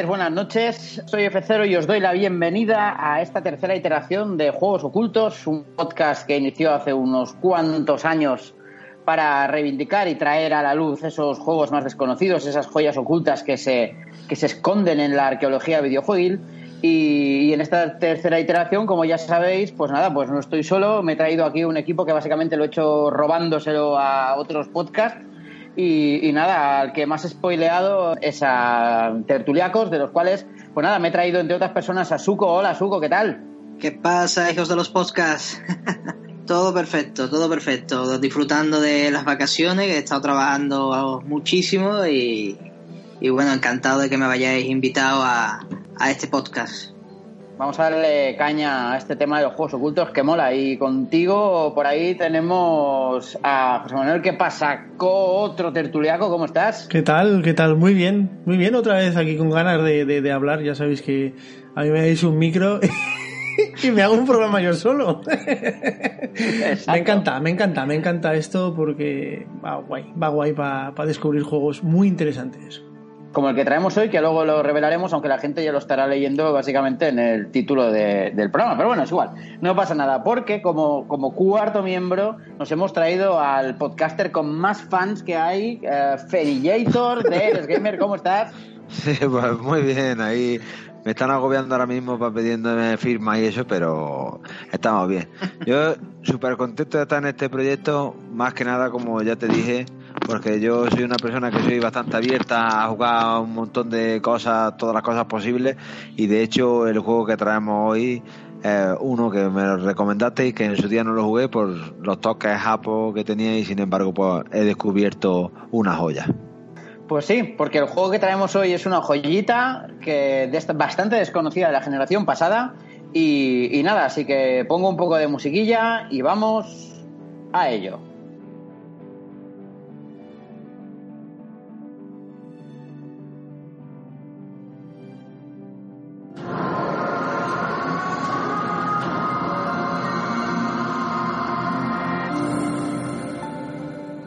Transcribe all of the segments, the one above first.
Tardes, buenas noches. Soy F0 y os doy la bienvenida a esta tercera iteración de Juegos Ocultos, un podcast que inició hace unos cuantos años para reivindicar y traer a la luz esos juegos más desconocidos, esas joyas ocultas que se, que se esconden en la arqueología videojuegil. Y, en esta tercera iteración, como ya sabéis, pues nada, pues no estoy solo, me he traído aquí un equipo que básicamente lo he hecho robándoselo a otros podcasts. Y, nada, al que más spoileado es a Tertuliacos, de los cuales, pues nada, me he traído entre otras personas a Suco. Hola, Suco, ¿qué tal? ¿Qué pasa, hijos de los podcasts? todo perfecto, todo perfecto. Disfrutando de las vacaciones, he estado trabajando muchísimo y, y bueno, encantado de que me hayáis invitado a, a este podcast. Vamos a darle caña a este tema de los juegos ocultos que mola. Y contigo por ahí tenemos a José Manuel que pasa otro tertuliaco. ¿Cómo estás? ¿Qué tal? ¿Qué tal? Muy bien, muy bien. Otra vez aquí con ganas de, de, hablar. Ya sabéis que a mí me dais un micro y me hago un programa yo solo. me encanta, me encanta, me encanta esto porque va guay, va guay para descubrir juegos muy interesantes como el que traemos hoy, que luego lo revelaremos, aunque la gente ya lo estará leyendo básicamente en el título del programa. Pero bueno, es igual, no pasa nada, porque como, como cuarto miembro nos hemos traído al podcaster con más fans que hay, uh, Ferillator de Eres Gamer. ¿Cómo estás? Sí, pues muy bien, ahí me están agobiando ahora mismo para pidiéndome firma y eso, pero estamos bien. Yo súper contento de estar en este proyecto, más que nada, como ya te dije, porque yo soy una persona que soy bastante abierta a jugar un montón de cosas, todas las cosas posibles, y de hecho el juego que traemos hoy es uno que me recomendaste y que en su día no lo jugué por los toques japo que tenía y sin embargo pues he descubierto una joya. Pues sí, porque el juego que traemos hoy es una joyita que bastante desconocida de la generación pasada y nada, así que pongo un poco de musiquilla y vamos a ello.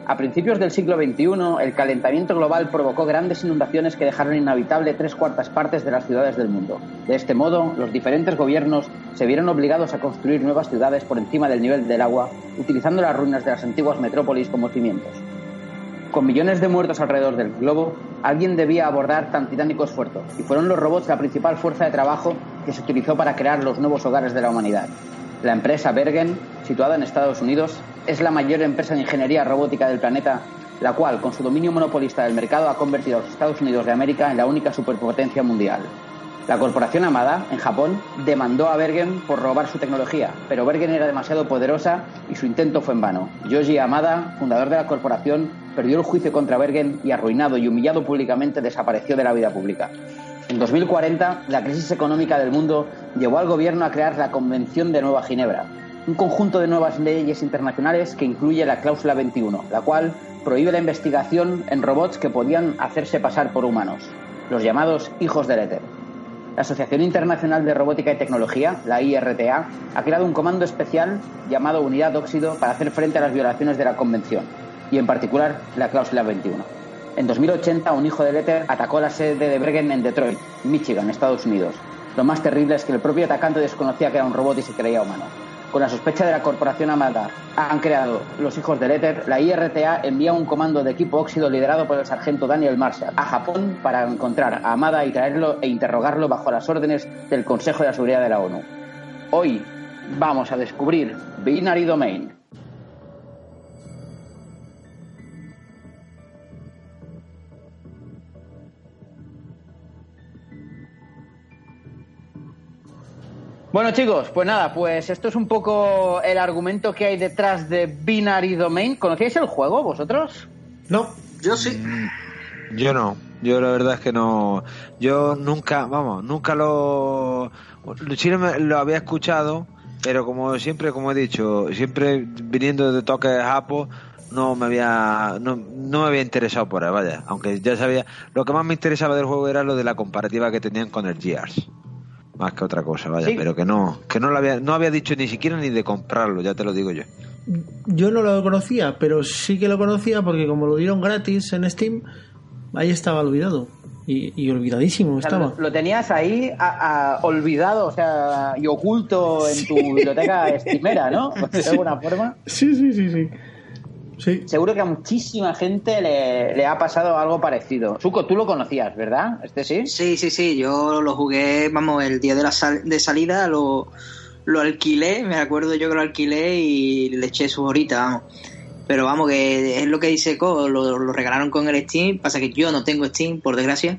A principios del siglo XXI, el calentamiento global provocó grandes inundaciones que dejaron inhabitable tres cuartas partes de las ciudades del mundo. De este modo, los diferentes gobiernos se vieron obligados a construir nuevas ciudades por encima del nivel del agua, utilizando las ruinas de las antiguas metrópolis como cimientos. Con millones de muertos alrededor del globo, alguien debía abordar tan titánico esfuerzo, y fueron los robots la principal fuerza de trabajo que se utilizó para crear los nuevos hogares de la humanidad. La empresa Bergen, situada en Estados Unidos, es la mayor empresa de ingeniería robótica del planeta, la cual, con su dominio monopolista del mercado, ha convertido a los Estados Unidos de América en la única superpotencia mundial. La corporación Amada, en Japón, demandó a Bergen por robar su tecnología, pero Bergen era demasiado poderosa y su intento fue en vano. Yoji Amada, fundador de la corporación, perdió el juicio contra Bergen y, arruinado y humillado públicamente, desapareció de la vida pública. En 2040, la crisis económica del mundo llevó al gobierno a crear la Convención de Nueva Ginebra, un conjunto de nuevas leyes internacionales que incluye la cláusula 21, la cual prohíbe la investigación en robots que podían hacerse pasar por humanos, los llamados hijos del éter. La Asociación Internacional de Robótica y Tecnología, la IRTA, ha creado un comando especial llamado Unidad Óxido para hacer frente a las violaciones de la Convención, y en particular la cláusula 21. En 2080, un hijo de éter atacó la sede de Bergen en Detroit, Michigan, Estados Unidos. Lo más terrible es que el propio atacante desconocía que era un robot y se creía humano. Con la sospecha de la corporación Amada han creado los hijos del éter, la IRTA envía un comando de equipo óxido liderado por el sargento Daniel Marshall a Japón para encontrar a Amada y traerlo e interrogarlo bajo las órdenes del Consejo de la Seguridad de la ONU. Hoy vamos a descubrir Binary Domain, Bueno chicos, pues nada, pues esto es un poco el argumento que hay detrás de Binary Domain. ¿Conocíais el juego vosotros? No, yo sí. Mm, yo no, yo la verdad es que no. Yo nunca, vamos, nunca lo. Sí lo había escuchado, pero como siempre, como he dicho, siempre viniendo de toques japo, no me había no, no, me había interesado por él, vaya. Aunque ya sabía. Lo que más me interesaba del juego era lo de la comparativa que tenían con el Gears más que otra cosa, vaya, pero que no, que no lo había, no había dicho ni siquiera ni de comprarlo, ya te lo digo yo. Yo no lo conocía, pero sí que lo conocía porque como lo dieron gratis en Steam, ahí estaba olvidado. y, olvidadísimo estaba. Lo, tenías ahí olvidado, o sea, y oculto en tu biblioteca estimera, ¿no? De alguna forma. Sí, sí, sí, sí. Sí. Seguro que a muchísima gente le, ha pasado algo parecido. Suco, tú lo conocías, ¿verdad? ¿Este sí? Sí, sí, sí. Yo lo jugué, vamos, el día de la de salida lo, lo alquilé, me acuerdo yo que lo alquilé y le eché su horita, vamos. Pero vamos, que es lo que dice Co, lo, regalaron con el Steam, pasa que yo no tengo Steam, por desgracia.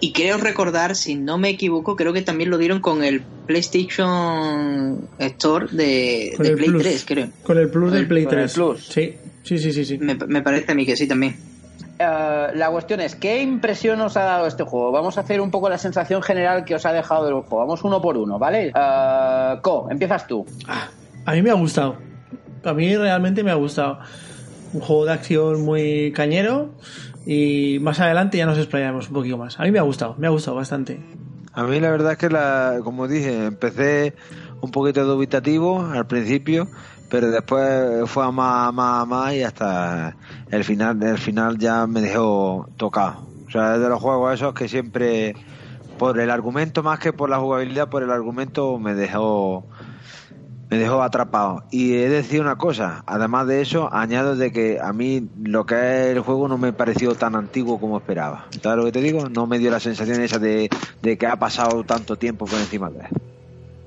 Y creo recordar, si no me equivoco, creo que también lo dieron con el PlayStation Store de, Play 3, creo. Con el Plus del Play 3. Plus. Sí, sí, sí, sí. sí. Me, parece a mí que sí también. Eh, la cuestión es, ¿qué impresión os ha dado este juego? Vamos a hacer un poco la sensación general que os ha dejado el juego. Vamos uno por uno, ¿vale? Uh, Co, empiezas tú. Ah, a mí me ha gustado a mí realmente me ha gustado. Un juego de acción muy cañero y más adelante ya nos explayaremos un poquito más. A mí me ha gustado, me ha gustado bastante. A mí la verdad es que, la, como dije, empecé un poquito dubitativo al principio, pero después fue a más, a más, a más y hasta el final, el final ya me dejó tocado. O sea, es de los juegos esos que siempre, por el argumento más que por la jugabilidad, por el argumento me dejó me dejó atrapado. Y he de una cosa, además de eso, añado de que a mí lo que es el juego no me pareció tan antiguo como esperaba. ¿Sabes lo que te digo? No me dio la sensación esa de, que ha pasado tanto tiempo por encima de él.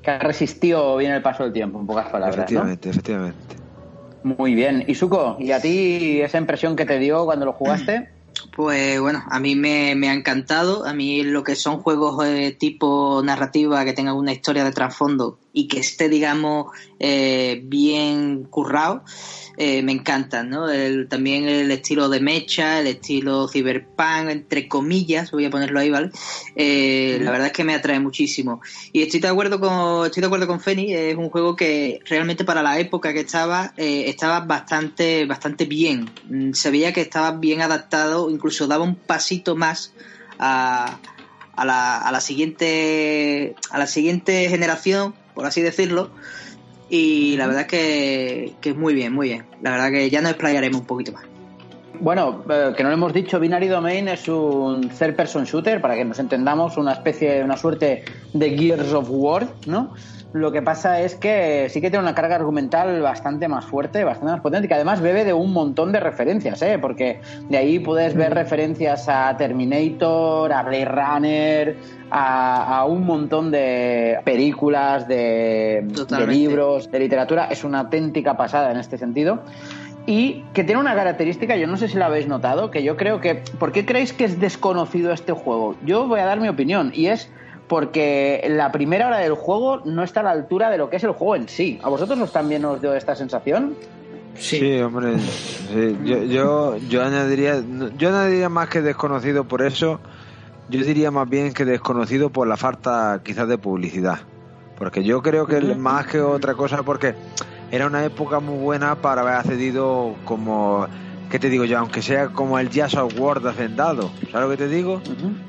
Que ha resistido bien el paso del tiempo, en pocas palabras. Efectivamente, efectivamente. Muy bien. ¿Y Suko? ¿Y a ti esa impresión que te dio cuando lo jugaste? Pues bueno, a mí me, ha encantado. A mí lo que son juegos de tipo narrativa que tengan una historia de trasfondo y que esté, digamos, eh, bien currado, eh, me encantan, ¿no? también el estilo de mecha, el estilo cyberpunk, entre comillas, voy a ponerlo ahí, ¿vale? Eh, la verdad es que me atrae muchísimo. Y estoy de acuerdo con, estoy de acuerdo con Feni, es un juego que realmente para la época que estaba, estaba bastante, bastante bien. Mm, se veía que estaba bien adaptado, incluso daba un pasito más a, a la, a la siguiente a la siguiente generación por así decirlo. Y la verdad es que, es muy bien, muy bien. La verdad que ya nos explayaremos un poquito más. Bueno, eh, que no lo hemos dicho, Binary Domain es un third person shooter, para que nos entendamos, una especie, una suerte de Gears of War, ¿no? Lo que pasa es que sí que tiene una carga argumental bastante más fuerte, bastante más potente, que además bebe de un montón de referencias, ¿eh? porque de ahí puedes ver referencias a Terminator, a Blade Runner, a, un montón de películas, de, de libros, de literatura. Es una auténtica pasada en este sentido y que tiene una característica, yo no sé si la habéis notado, que yo creo que... ¿Por qué creéis que es desconocido este juego? Yo voy a dar mi opinión y es porque la primera hora del juego no está a la altura de lo que es el juego en sí. ¿A vosotros también os dio esta sensación? Sí, hombre. Yo, yo, añadiría, yo añadiría más que desconocido por eso. Yo diría más bien que desconocido por la falta quizás de publicidad. Porque yo creo que más que otra cosa, porque era una época muy buena para haber accedido como ¿qué te digo yo? Aunque sea como el Jazz of War de Hacendado, ¿sabes lo que te digo?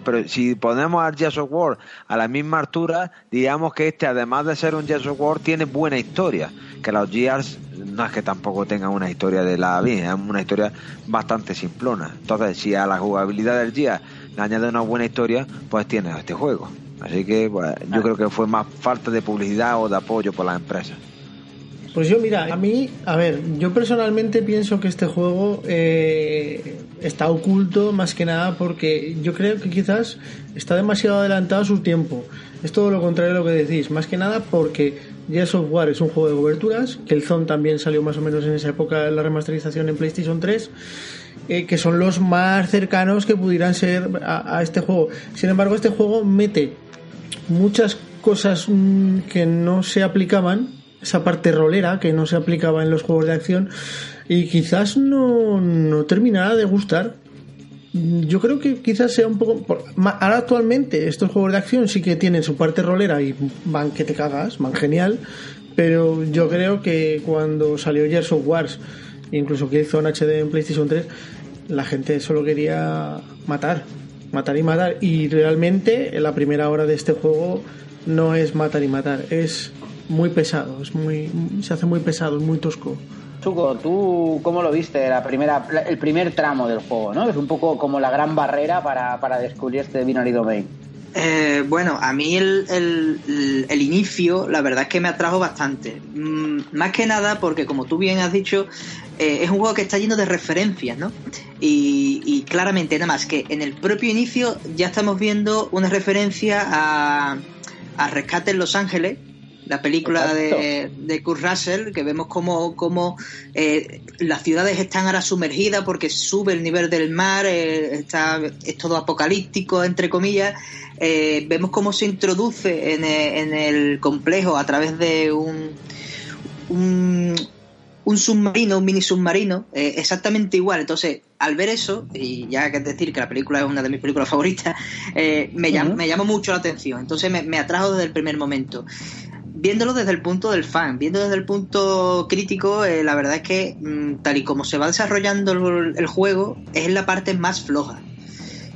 Pero si ponemos al Jazz of War a la misma altura, diríamos que este, además de ser un Jazz of War, tiene buena historia. Que los Gears no es que tampoco tengan una historia de la bien, es una historia bastante simplona. Entonces, si a la jugabilidad del Gears le añade una buena historia, pues tiene este juego. Así que pues, yo creo que fue más falta de publicidad o de apoyo por las empresas. Pues yo, mira, a mí, a ver, yo personalmente pienso que este juego eh, está oculto más que nada porque yo creo que quizás está demasiado adelantado a su tiempo. Es todo lo contrario de lo que decís, más que nada porque ya Software es un juego de coberturas, que el Zone también salió más o menos en esa época la remasterización en PlayStation 3. Eh, que son los más cercanos que pudieran ser a, a, este juego. Sin embargo, este juego mete muchas cosas mm, que no se aplicaban esa parte rolera que no se aplicaba en los juegos de acción y quizás no, no terminará de gustar. Yo creo que quizás sea un poco... Ahora actualmente estos juegos de acción sí que tienen su parte rolera y van que te cagas, van genial, pero yo creo que cuando salió Gears of Wars, incluso que hizo un HD en PlayStation 3, la gente solo quería matar, matar y matar. Y realmente en la primera hora de este juego no es matar y matar, es muy pesado, es muy, se hace muy pesado, es muy tosco. Chuco, ¿tú cómo lo viste la primera, el primer tramo del juego? ¿no? Es un poco como la gran barrera para, para descubrir este Binary Domain. Eh, bueno, a mí el, el, inicio, la verdad es que me atrajo bastante. Mm, más que nada porque, como tú bien has dicho, eh, es un juego que está lleno de referencias, ¿no? Y, claramente, nada más que en el propio inicio ya estamos viendo una referencia a, a Rescate en Los Ángeles, la película de, de, Kurt Russell, que vemos como, como eh, las ciudades están ahora sumergidas porque sube el nivel del mar, eh, está, es todo apocalíptico, entre comillas. Eh, vemos cómo se introduce en, en, el complejo a través de un, un, un submarino, un mini submarino, exactamente igual. Entonces, al ver eso, y ya que es decir que la película es una de mis películas favoritas, me, llama, me llamó mucho la atención. Entonces me, me atrajo desde el primer momento viéndolo desde el punto del fan, viendo desde el punto crítico, eh, la verdad es que mm, tal y como se va desarrollando el, juego, es la parte más floja.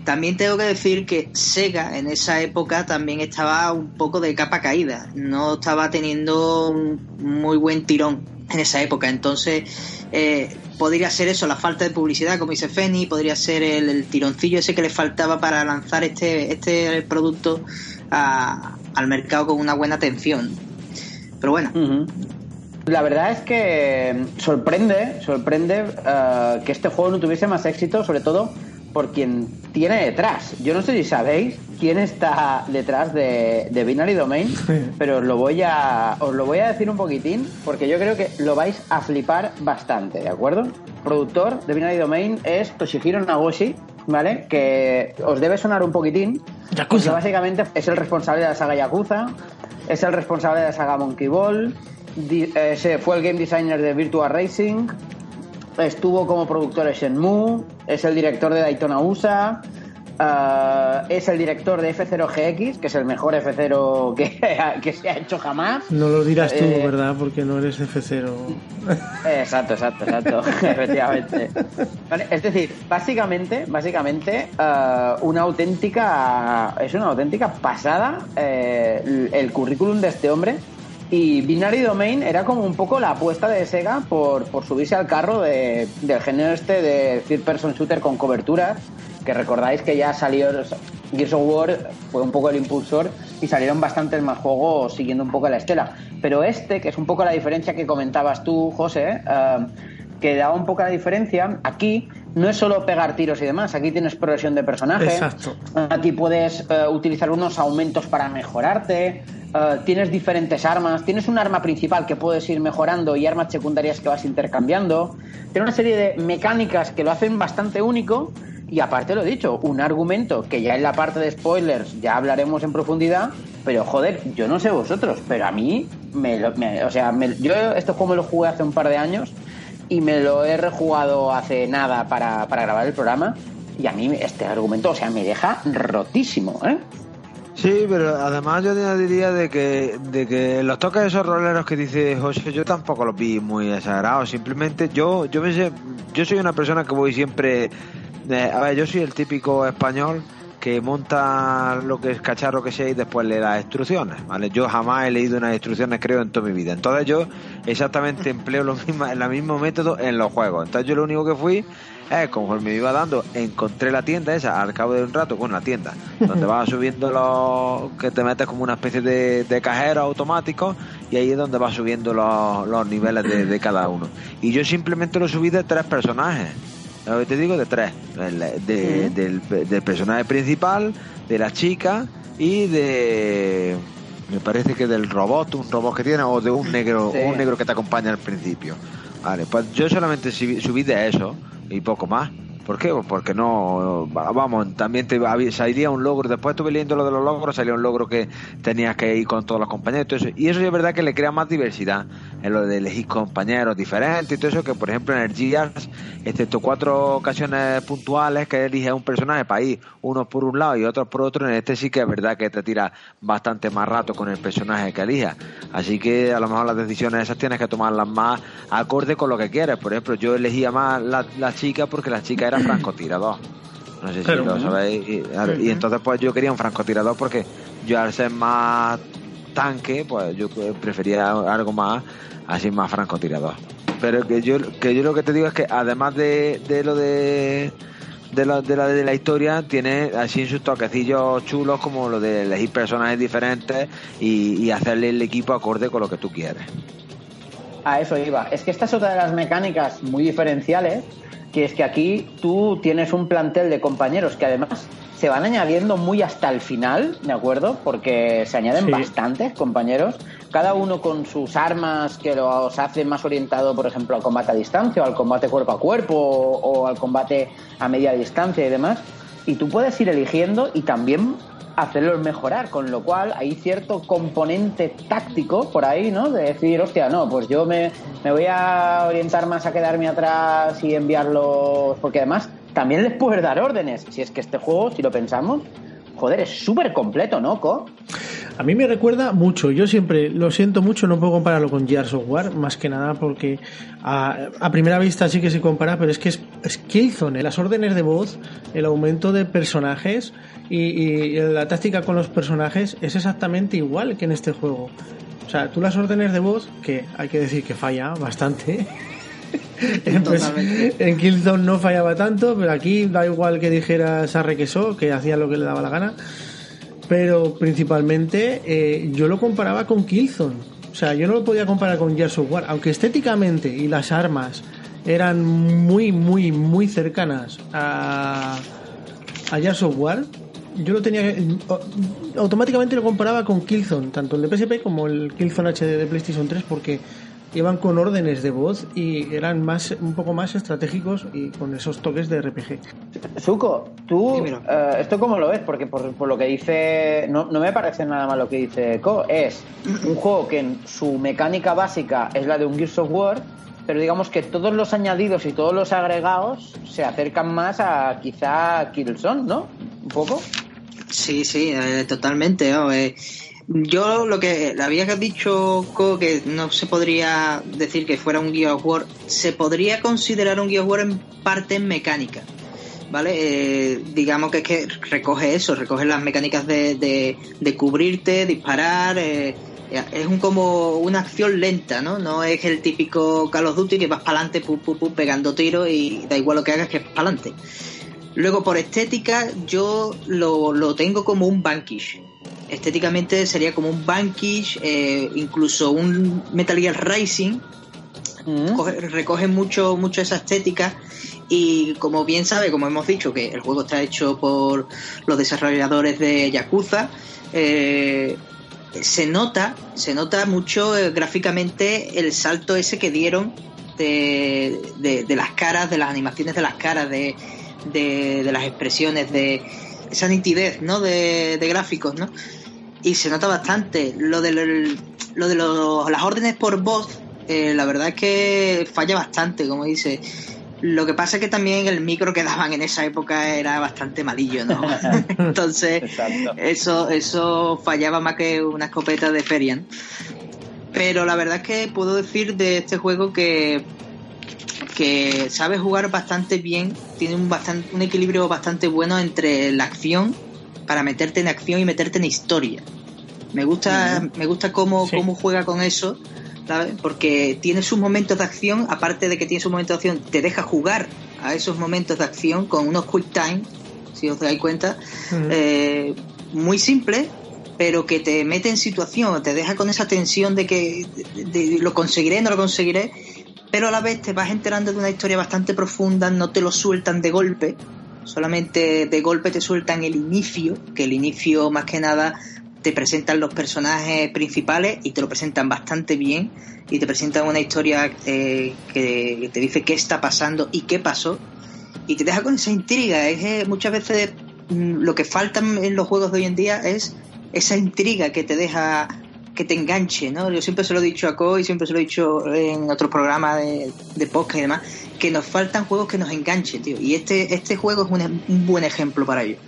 También tengo que decir que Sega en esa época también estaba un poco de capa caída, no estaba teniendo un muy buen tirón en esa época, entonces eh, podría ser eso, la falta de publicidad, como dice Feni, podría ser el, tironcillo ese que le faltaba para lanzar este, este producto al mercado con una buena atención pero bueno. La verdad es que sorprende, sorprende uh, que este juego no tuviese más éxito, sobre todo por quien tiene detrás. Yo no sé si sabéis quién está detrás de, de Binary Domain, pero os lo voy a os lo voy a decir un poquitín porque yo creo que lo vais a flipar bastante, ¿de acuerdo? Productor de Binary Domain es Toshihiro Nagoshi, ¿vale? Que os debe sonar un poquitín. Yakuza. básicamente es el responsable de la saga Yakuza, es el responsable de la saga Monkey Ball, eh, fue el game designer de Virtua Racing, estuvo como productor de Shenmue, es el director de Daytona USA, eh, es el director de F0GX, que es el mejor F0 que, se ha hecho jamás. No lo dirás tú, eh, ¿verdad? Porque no eres F0. Exacto, exacto, exacto, efectivamente. es decir, básicamente, básicamente, eh, una auténtica, es una auténtica pasada el, currículum de este hombre. Y Binary Domain era como un poco la apuesta de Sega por, por subirse al carro de, del género este de third person shooter con coberturas que recordáis que ya salió Gears of War fue un poco el impulsor y salieron bastantes más juegos siguiendo un poco la estela. Pero este, que es un poco la diferencia que comentabas tú, José, eh, que daba un poco la diferencia, aquí no es solo pegar tiros y demás, aquí tienes progresión de personaje, Exacto. aquí puedes eh, utilizar unos aumentos para mejorarte, eh, tienes diferentes armas, tienes un arma principal que puedes ir mejorando y armas secundarias que vas intercambiando, tiene una serie de mecánicas que lo hacen bastante único y aparte lo he dicho, un argumento que ya en la parte de spoilers ya hablaremos en profundidad, pero joder, yo no sé vosotros, pero a mí, me, o sea, yo esto como lo jugué hace un par de años y me lo he rejugado hace nada para, para grabar el programa y a mí este argumento, o sea, me deja rotísimo, ¿eh? Sí, pero además yo diría de que, de que los toques de esos roleros que dice José, yo tampoco los vi muy exagerados. Simplemente yo, yo me sé, yo soy una persona que voy siempre a ver, yo soy el típico español que monta lo que es cacharro que sea y después le da instrucciones, ¿vale? Yo jamás he leído unas instrucciones, creo, en toda mi vida. Entonces yo exactamente empleo lo mismo, el mismo método en los juegos. Entonces yo lo único que fui es, conforme me iba dando, encontré la tienda esa al cabo de un rato, con la tienda, donde vas subiendo los, que te metes como una especie de, de cajero automático y ahí es donde vas subiendo los, los niveles de, de cada uno. Y yo simplemente lo subí de tres personajes lo que te digo de tres. Del, personaje principal de la chica y de me parece que del robot un robot que tiene o de un negro un negro que te acompaña al principio. Vale pues yo solamente subí de eso y poco más ¿Por qué? Pues porque no, vamos, también te saliría un logro, después estuve leyendo lo de los logros, salía un logro que tenías que ir con todos los compañeros y, eso, es verdad que le crea más diversidad en lo de elegir compañeros diferentes y todo eso, que por ejemplo en el Gears, excepto cuatro ocasiones puntuales que eliges un personaje para ir uno por un lado y otro por otro, en este sí que es verdad que te tira bastante más rato con el personaje que elijas. Así que a lo mejor las decisiones esas tienes que tomarlas más acorde con lo que quieres. Por ejemplo, yo elegía más la, la chica porque la chica era francotirador. No sé si lo sabéis. Y, entonces pues yo quería un francotirador porque yo al ser más tanque, pues yo prefería algo más así más francotirador. Pero que yo, que yo lo que te digo es que además de, de lo de de la, de la de la historia tiene así sus toquecillos chulos como lo de elegir personajes diferentes y, y hacerle el equipo acorde con lo que tú quieres. A eso iba. Es que esta es otra de las mecánicas muy diferenciales, que es que aquí tú tienes un plantel de compañeros que además se van añadiendo muy hasta el final, ¿de acuerdo? Porque se añaden Sí. bastantes compañeros, cada uno con sus armas que los hace más orientado, por ejemplo, al combate a distancia o al combate cuerpo a cuerpo o, o al combate a media distancia y demás. Y tú puedes ir eligiendo y también hacerlos mejorar, con lo cual hay cierto componente táctico por ahí, ¿no? De decir, hostia, no, pues yo me, me voy a orientar más a quedarme atrás y enviarlos, porque además también les puedes dar órdenes, si es que este juego, si lo pensamos, joder, es súper completo, ¿no? A mí me recuerda mucho, yo siempre lo siento mucho, no puedo compararlo con Gears of War, más que nada porque a, primera vista sí que se compara, pero es que es, es Killzone, las órdenes de voz, el aumento de personajes y, la táctica con los personajes es exactamente igual que en este juego. O sea, tú las órdenes de voz, que hay que decir que falla bastante, Totalmente. en Killzone no fallaba tanto, pero aquí da igual que dijera Sarre Queso, que hacía lo que le daba la gana. Pero principalmente eh, yo lo comparaba con Killzone. O sea, yo no lo podía comparar con Gears of War, aunque estéticamente y las armas eran muy, muy, muy cercanas a, a Gears of War. Yo lo tenía que- automáticamente lo comparaba con Killzone, tanto el de PSP como el Killzone HD de PlayStation 3, porque iban con órdenes de voz y eran más un poco más estratégicos y con esos toques de RPG. Suco, tú, eh, ¿esto cómo lo ves? Porque por, por lo que dice, no, no me parece nada mal lo que dice Co. Es un juego que en su mecánica básica es la de un Gears of War, pero digamos que todos los añadidos y todos los agregados se acercan más a quizá Killzone, ¿no? Un poco. Sí, sí, eh, totalmente. Eh, yo lo que había dicho que no se podría decir que fuera un Gear War, se podría considerar un Gear of War en parte mecánica. ¿Vale? Eh, digamos que es que recoge eso, recoge las mecánicas de, de, de cubrirte, disparar. eh, es un como una acción lenta, ¿no? No es el típico Call of Duty que vas para adelante, pu, pu, pu, pegando tiros y da igual lo que hagas que es para adelante. Luego, por estética, yo lo, lo tengo como un Vanquish. Estéticamente sería como un Vanquish, eh, incluso un Metal Gear Rising. Mm. Coge- recoge mucho, mucho esa estética. Y como bien sabe, como hemos dicho, que el juego está hecho por los desarrolladores de Yakuza, eh, se nota, se nota mucho eh, gráficamente el salto ese que dieron de, de- de las caras, de las animaciones de las caras, de, de, las expresiones, de esa nitidez, ¿no? De, de gráficos, ¿no? Y se nota bastante. Lo de, lo de los- las órdenes por voz, eh, la verdad es que falla bastante, como dice. Lo que pasa es que también el micro que daban en esa época era bastante malillo, ¿no? Entonces, Exacto. eso, eso fallaba más que una escopeta de feria. ¿no? Pero la verdad es que puedo decir de este juego que, que sabe jugar bastante bien, tiene un, bastante, un equilibrio bastante bueno entre la acción, para meterte en acción y meterte en historia. Me gusta, me gusta cómo, Sí. cómo juega con eso, ¿sabes? Porque tiene sus momentos de acción, aparte de que tiene sus momentos de acción, te deja jugar a esos momentos de acción con unos quick time, si os dais cuenta, eh, muy simple, pero que te mete en situación, te deja con esa tensión de que de- de- lo conseguiré, no lo conseguiré, pero a la vez te vas enterando de una historia bastante profunda, no te lo sueltan de golpe, solamente de golpe te sueltan el inicio, que el inicio más que nada te presentan los personajes principales y te lo presentan bastante bien y te presentan una historia eh, que te dice qué está pasando y qué pasó y te deja con esa intriga. Es eh, muchas veces mm, lo que falta en los juegos de hoy en día es esa intriga que te deja que te enganche, ¿no? Yo siempre se lo he dicho a Co y siempre se lo he dicho en otros programas de, de podcast y demás, que nos faltan juegos que nos enganchen, tío. Y este, este juego es un, un buen ejemplo para ello.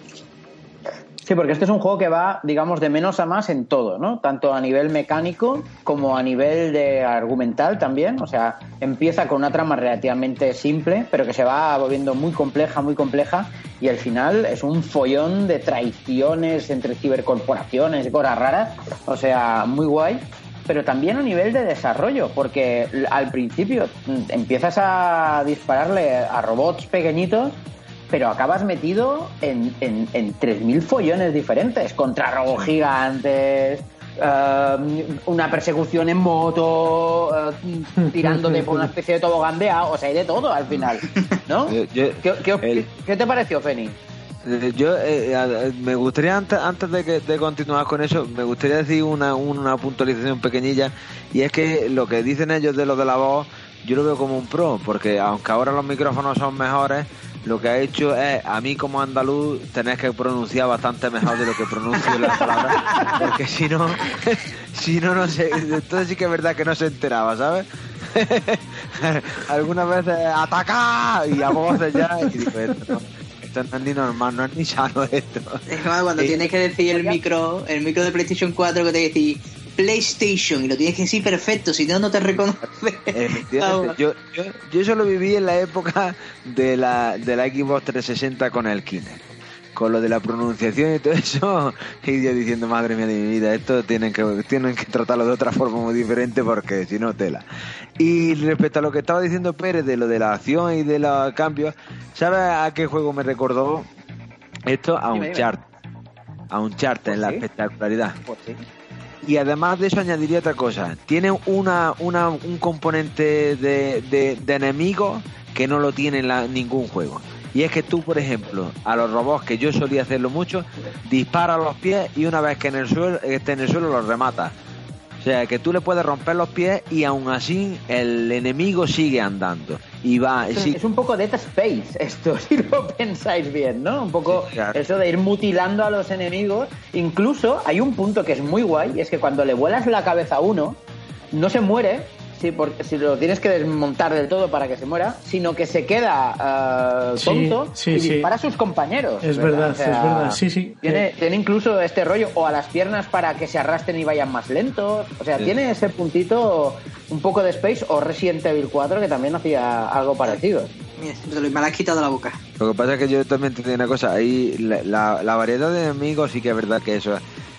Sí, porque este es un juego que va, digamos, de menos a más en todo, ¿no? Tanto a nivel mecánico como a nivel de argumental también. O sea, empieza con una trama relativamente simple, pero que se va volviendo muy compleja, muy compleja, y al final es un follón de traiciones entre cibercorporaciones y cosas raras. O sea, muy guay. pero también a nivel de desarrollo, porque al principio mm, empiezas a dispararle a robots pequeñitos, pero acabas metido en, en, en 3.000 follones diferentes, contra robots gigantes, eh, una persecución en moto, uh, tirándote por una especie de tobogán de o sea, hay de todo al final, ¿no? ¿Qué, te pareció, Feni? Eh, yo eh, me gustaría antes, antes de, que, de continuar con eso, me gustaría decir una, una puntualización pequeñilla y es que lo que dicen ellos de lo de la voz, yo lo veo como un pro, porque aunque ahora los micrófonos son mejores, lo que ha hecho es, a mí como andaluz, tenés que pronunciar bastante mejor de lo que pronuncio las palabras, porque si no, si no, no sé, entonces sí que es verdad que no se enteraba, ¿sabes? Algunas veces ataca y a voces ya, y digo, esto no, esto no es ni normal, no es ni sano esto. Es como cuando tienes que decir el micro, el micro de PlayStation 4 que te decís PlayStation y lo tienes que decir perfecto, si no, no te reconoce. yo, yo, yo, eso lo viví en la época de la, de la Xbox 360 con el Kinect. Con lo de la pronunciación y todo eso, y yo diciendo, madre mía de mi vida, esto tienen que, tienen que tratarlo de otra forma muy diferente porque si no, tela. Y respecto a lo que estaba diciendo Pérez de lo de la acción y de los cambios, ¿sabes a qué juego me recordó esto? A un chart. A un chart en la espectacularidad. Pues sí. Y además de eso añadiría otra cosa. Tiene una, una un componente de, de, enemigo que no lo tiene en ningún juego. Y es que tú, por ejemplo, a los robots, que yo solía hacerlo mucho, dispara los pies y una vez que en el suelo, esté en el suelo los remata. O sea, que tú le puedes romper los pies y aún así el enemigo sigue andando. Y va, es, un poco Dead Space esto, si lo pensáis bien, ¿no? Un poco eso de ir mutilando a los enemigos. Incluso hay un punto que es muy guay, y es que cuando le vuelas la cabeza a uno, no se muere, Sí, porque si lo tienes que desmontar del todo para que se muera, sino que se queda uh, tonto y dispara a sus compañeros. Es verdad, es verdad, sí, sí. Tiene, tiene, incluso este rollo, o a las piernas para que se arrastren y vayan más lentos. O sea, tiene ese puntito un poco de Space o Resident Evil 4 que también hacía algo parecido. me lo has quitado la boca. Lo que pasa es que yo también te digo una cosa, ahí la, la variedad de enemigos sí que es verdad que eso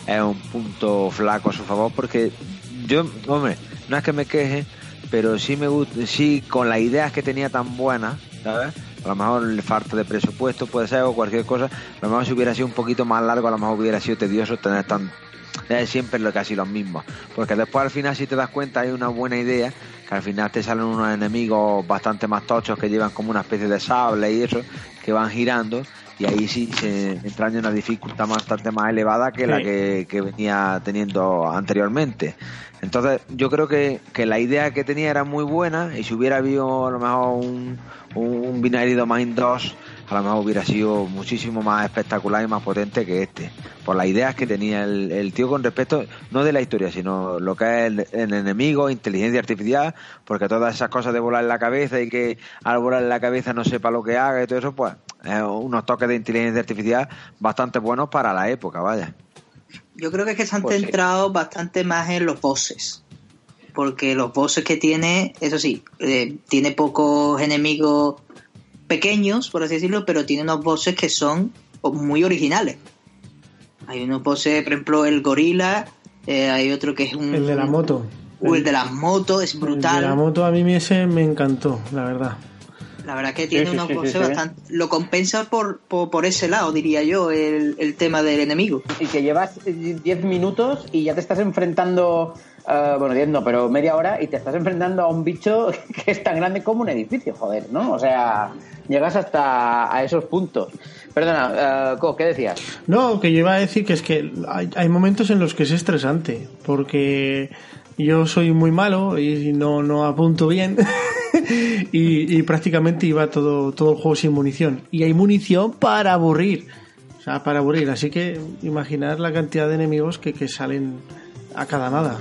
es un punto flaco a su favor porque yo, hombre, no es que me queje, pero sí me gusta, sí, con las ideas que tenía tan buenas, ¿sabes? A lo mejor falta de presupuesto puede ser o cualquier cosa, a lo mejor si hubiera sido un poquito más largo, a lo mejor hubiera sido tedioso tener tan siempre lo casi los mismos. Porque después al final si te das cuenta hay una buena idea, que al final te salen unos enemigos bastante más tochos que llevan como una especie de sable y eso, que van girando y ahí sí se entraña una dificultad bastante más elevada que la que, que, venía teniendo anteriormente. Entonces, yo creo que, que, la idea que tenía era muy buena y si hubiera habido a lo mejor un, un Binary Domain 2, a lo mejor hubiera sido muchísimo más espectacular y más potente que este. Por las ideas que tenía el, tío con respecto, no de la historia, sino lo que es el, el, enemigo, inteligencia artificial, porque todas esas cosas de volar en la cabeza y que al volar en la cabeza no sepa lo que haga y todo eso, pues, unos toques de inteligencia artificial bastante buenos para la época, vaya. Yo creo que es que se han pues centrado bastante más en los bosses. Porque los bosses que tiene, eso sí, eh, tiene pocos enemigos pequeños, por así decirlo, pero tiene unos bosses que son muy originales. Hay unos bosses, por ejemplo, el gorila, eh, hay otro que es un... El de la moto. O el de las motos, es brutal. El de la moto a mí ese me encantó, la verdad. La verdad que tiene unos bosses bastante... Lo compensa por, por, ese lado, diría yo, el, el tema del enemigo. Y que llevas 10 minutos y ya te estás enfrentando... Uh, bueno, 10 no, pero media hora y te estás enfrentando a un bicho que es tan grande como un edificio, joder, ¿no? O sea, llegas hasta a esos puntos. Perdona, uh, ¿qué decías? No, que yo iba a decir que es que hay, hay momentos en los que es estresante, porque yo soy muy malo y no, no apunto bien y, prácticamente iba todo, todo el juego sin munición. Y hay munición para aburrir. O sea, para aburrir. Así que imaginar la cantidad de enemigos que, que salen a cada nada.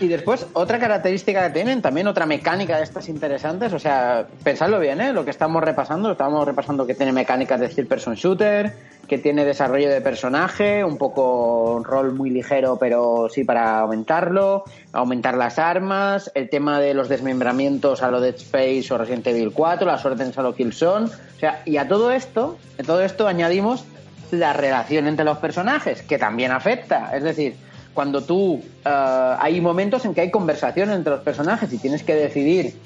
Y después, otra característica que tienen, también otra mecánica de estas interesantes, o sea, pensadlo bien, ¿eh? Lo que estamos repasando, estamos repasando que tiene mecánicas de third person shooter, que tiene desarrollo de personaje, un poco rol muy ligero, pero sí para aumentarlo, aumentar las armas, el tema de los desmembramientos a lo Dead Space o Resident Evil 4, las órdenes a lo Killzone, o sea, y a todo esto, a todo esto añadimos la relación entre los personajes, que también afecta, es decir, cuando tú eh, hay momentos en que hay conversación entre los personajes y tienes que decidir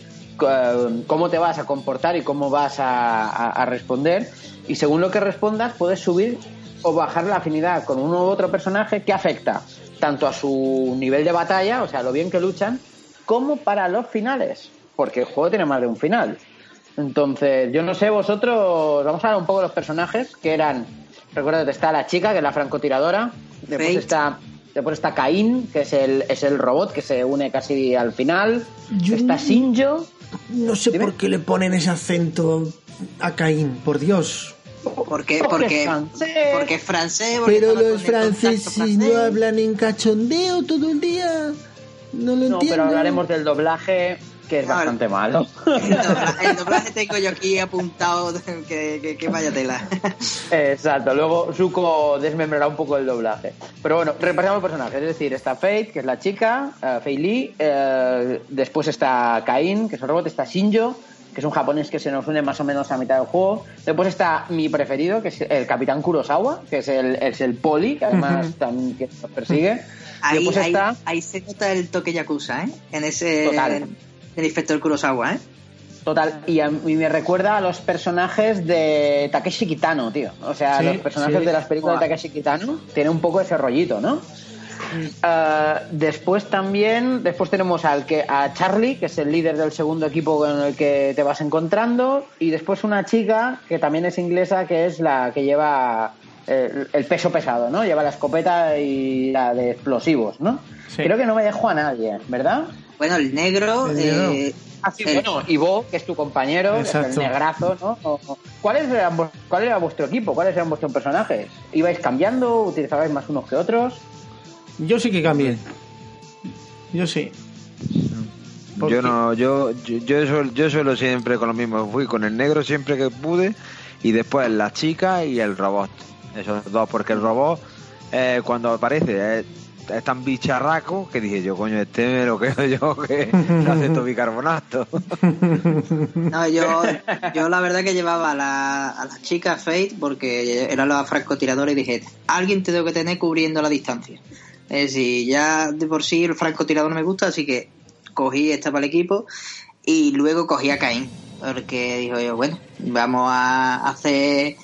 eh, cómo te vas a comportar y cómo vas a, a, responder y según lo que respondas puedes subir o bajar la afinidad con uno u otro personaje que afecta tanto a su nivel de batalla, o sea, lo bien que luchan, como para los finales, porque el juego tiene más de un final. Entonces, yo no sé, vosotros, vamos a ver un poco los personajes que eran, recuerda está la chica, que es la francotiradora, después está Después está Caín, que es el, es el robot que se une casi al final. está Shinjo. No sé por qué le ponen ese acento a Caín, por Dios. Porque, porque, porque es francés. Pero los franceses no hablan en cachondeo todo el día. No lo no, pero hablaremos del doblaje que es bastante malo. El doblaje, tengo yo aquí apuntado que, que, vaya tela. Exacto, luego Zuko desmembrará un poco el doblaje. Pero bueno, repasamos el personaje. Es decir, está Faith, que es la chica, uh, Fei Lee, eh, después está Cain, que es el robot, está Shinjo, que es un japonés que se nos une más o menos a mitad del juego. Después está mi preferido, que es el Capitán Kurosawa, que es el, es el poli, que además también nos persigue. Ahí, está... ahí, se nota el toque Yakuza, ¿eh? En ese... Total el inspector Kurosawa, ¿eh? Total, y a mí me recuerda a los personajes de Takeshi Kitano, tío. O sea, los personajes de las películas de Takeshi Kitano tienen un poco ese rollito, ¿no? Uh, después también, después tenemos al que a Charlie, que es el líder del segundo equipo con el que te vas encontrando, y después una chica que también es inglesa, que es la que lleva eh, el, peso pesado, ¿no? Lleva la escopeta y la de explosivos, ¿no? Creo que no me dejo a nadie, ¿verdad? Bueno, el negro. Eh, ah, sí, bueno, y vos, que es tu compañero, el negrazo, ¿no? ¿Cuáles eran, ¿Cuál era vuestro equipo? ¿Cuáles eran vuestros personajes? ¿Ibais cambiando? ¿Utilizabais más unos que otros? Yo sí que cambié. Yo sí. Yo no, yo, yo, yo, yo suelo siempre con lo mismo. Fui con el negro siempre que pude y después la chica y el robot. Esos dos, porque el robot, eh, cuando aparece, es tan bicharraco que dije yo, coño, este me lo quedo yo que no hace bicarbonato. No, yo, yo la verdad que llevaba a la, a la chica Fate porque era la francotiradora y dije, alguien te tengo que tener cubriendo la distancia. Es decir, ya de por sí el francotirador me gusta, así que cogí esta para el equipo y luego cogí a Cain porque dijo yo, bueno, vamos a hacer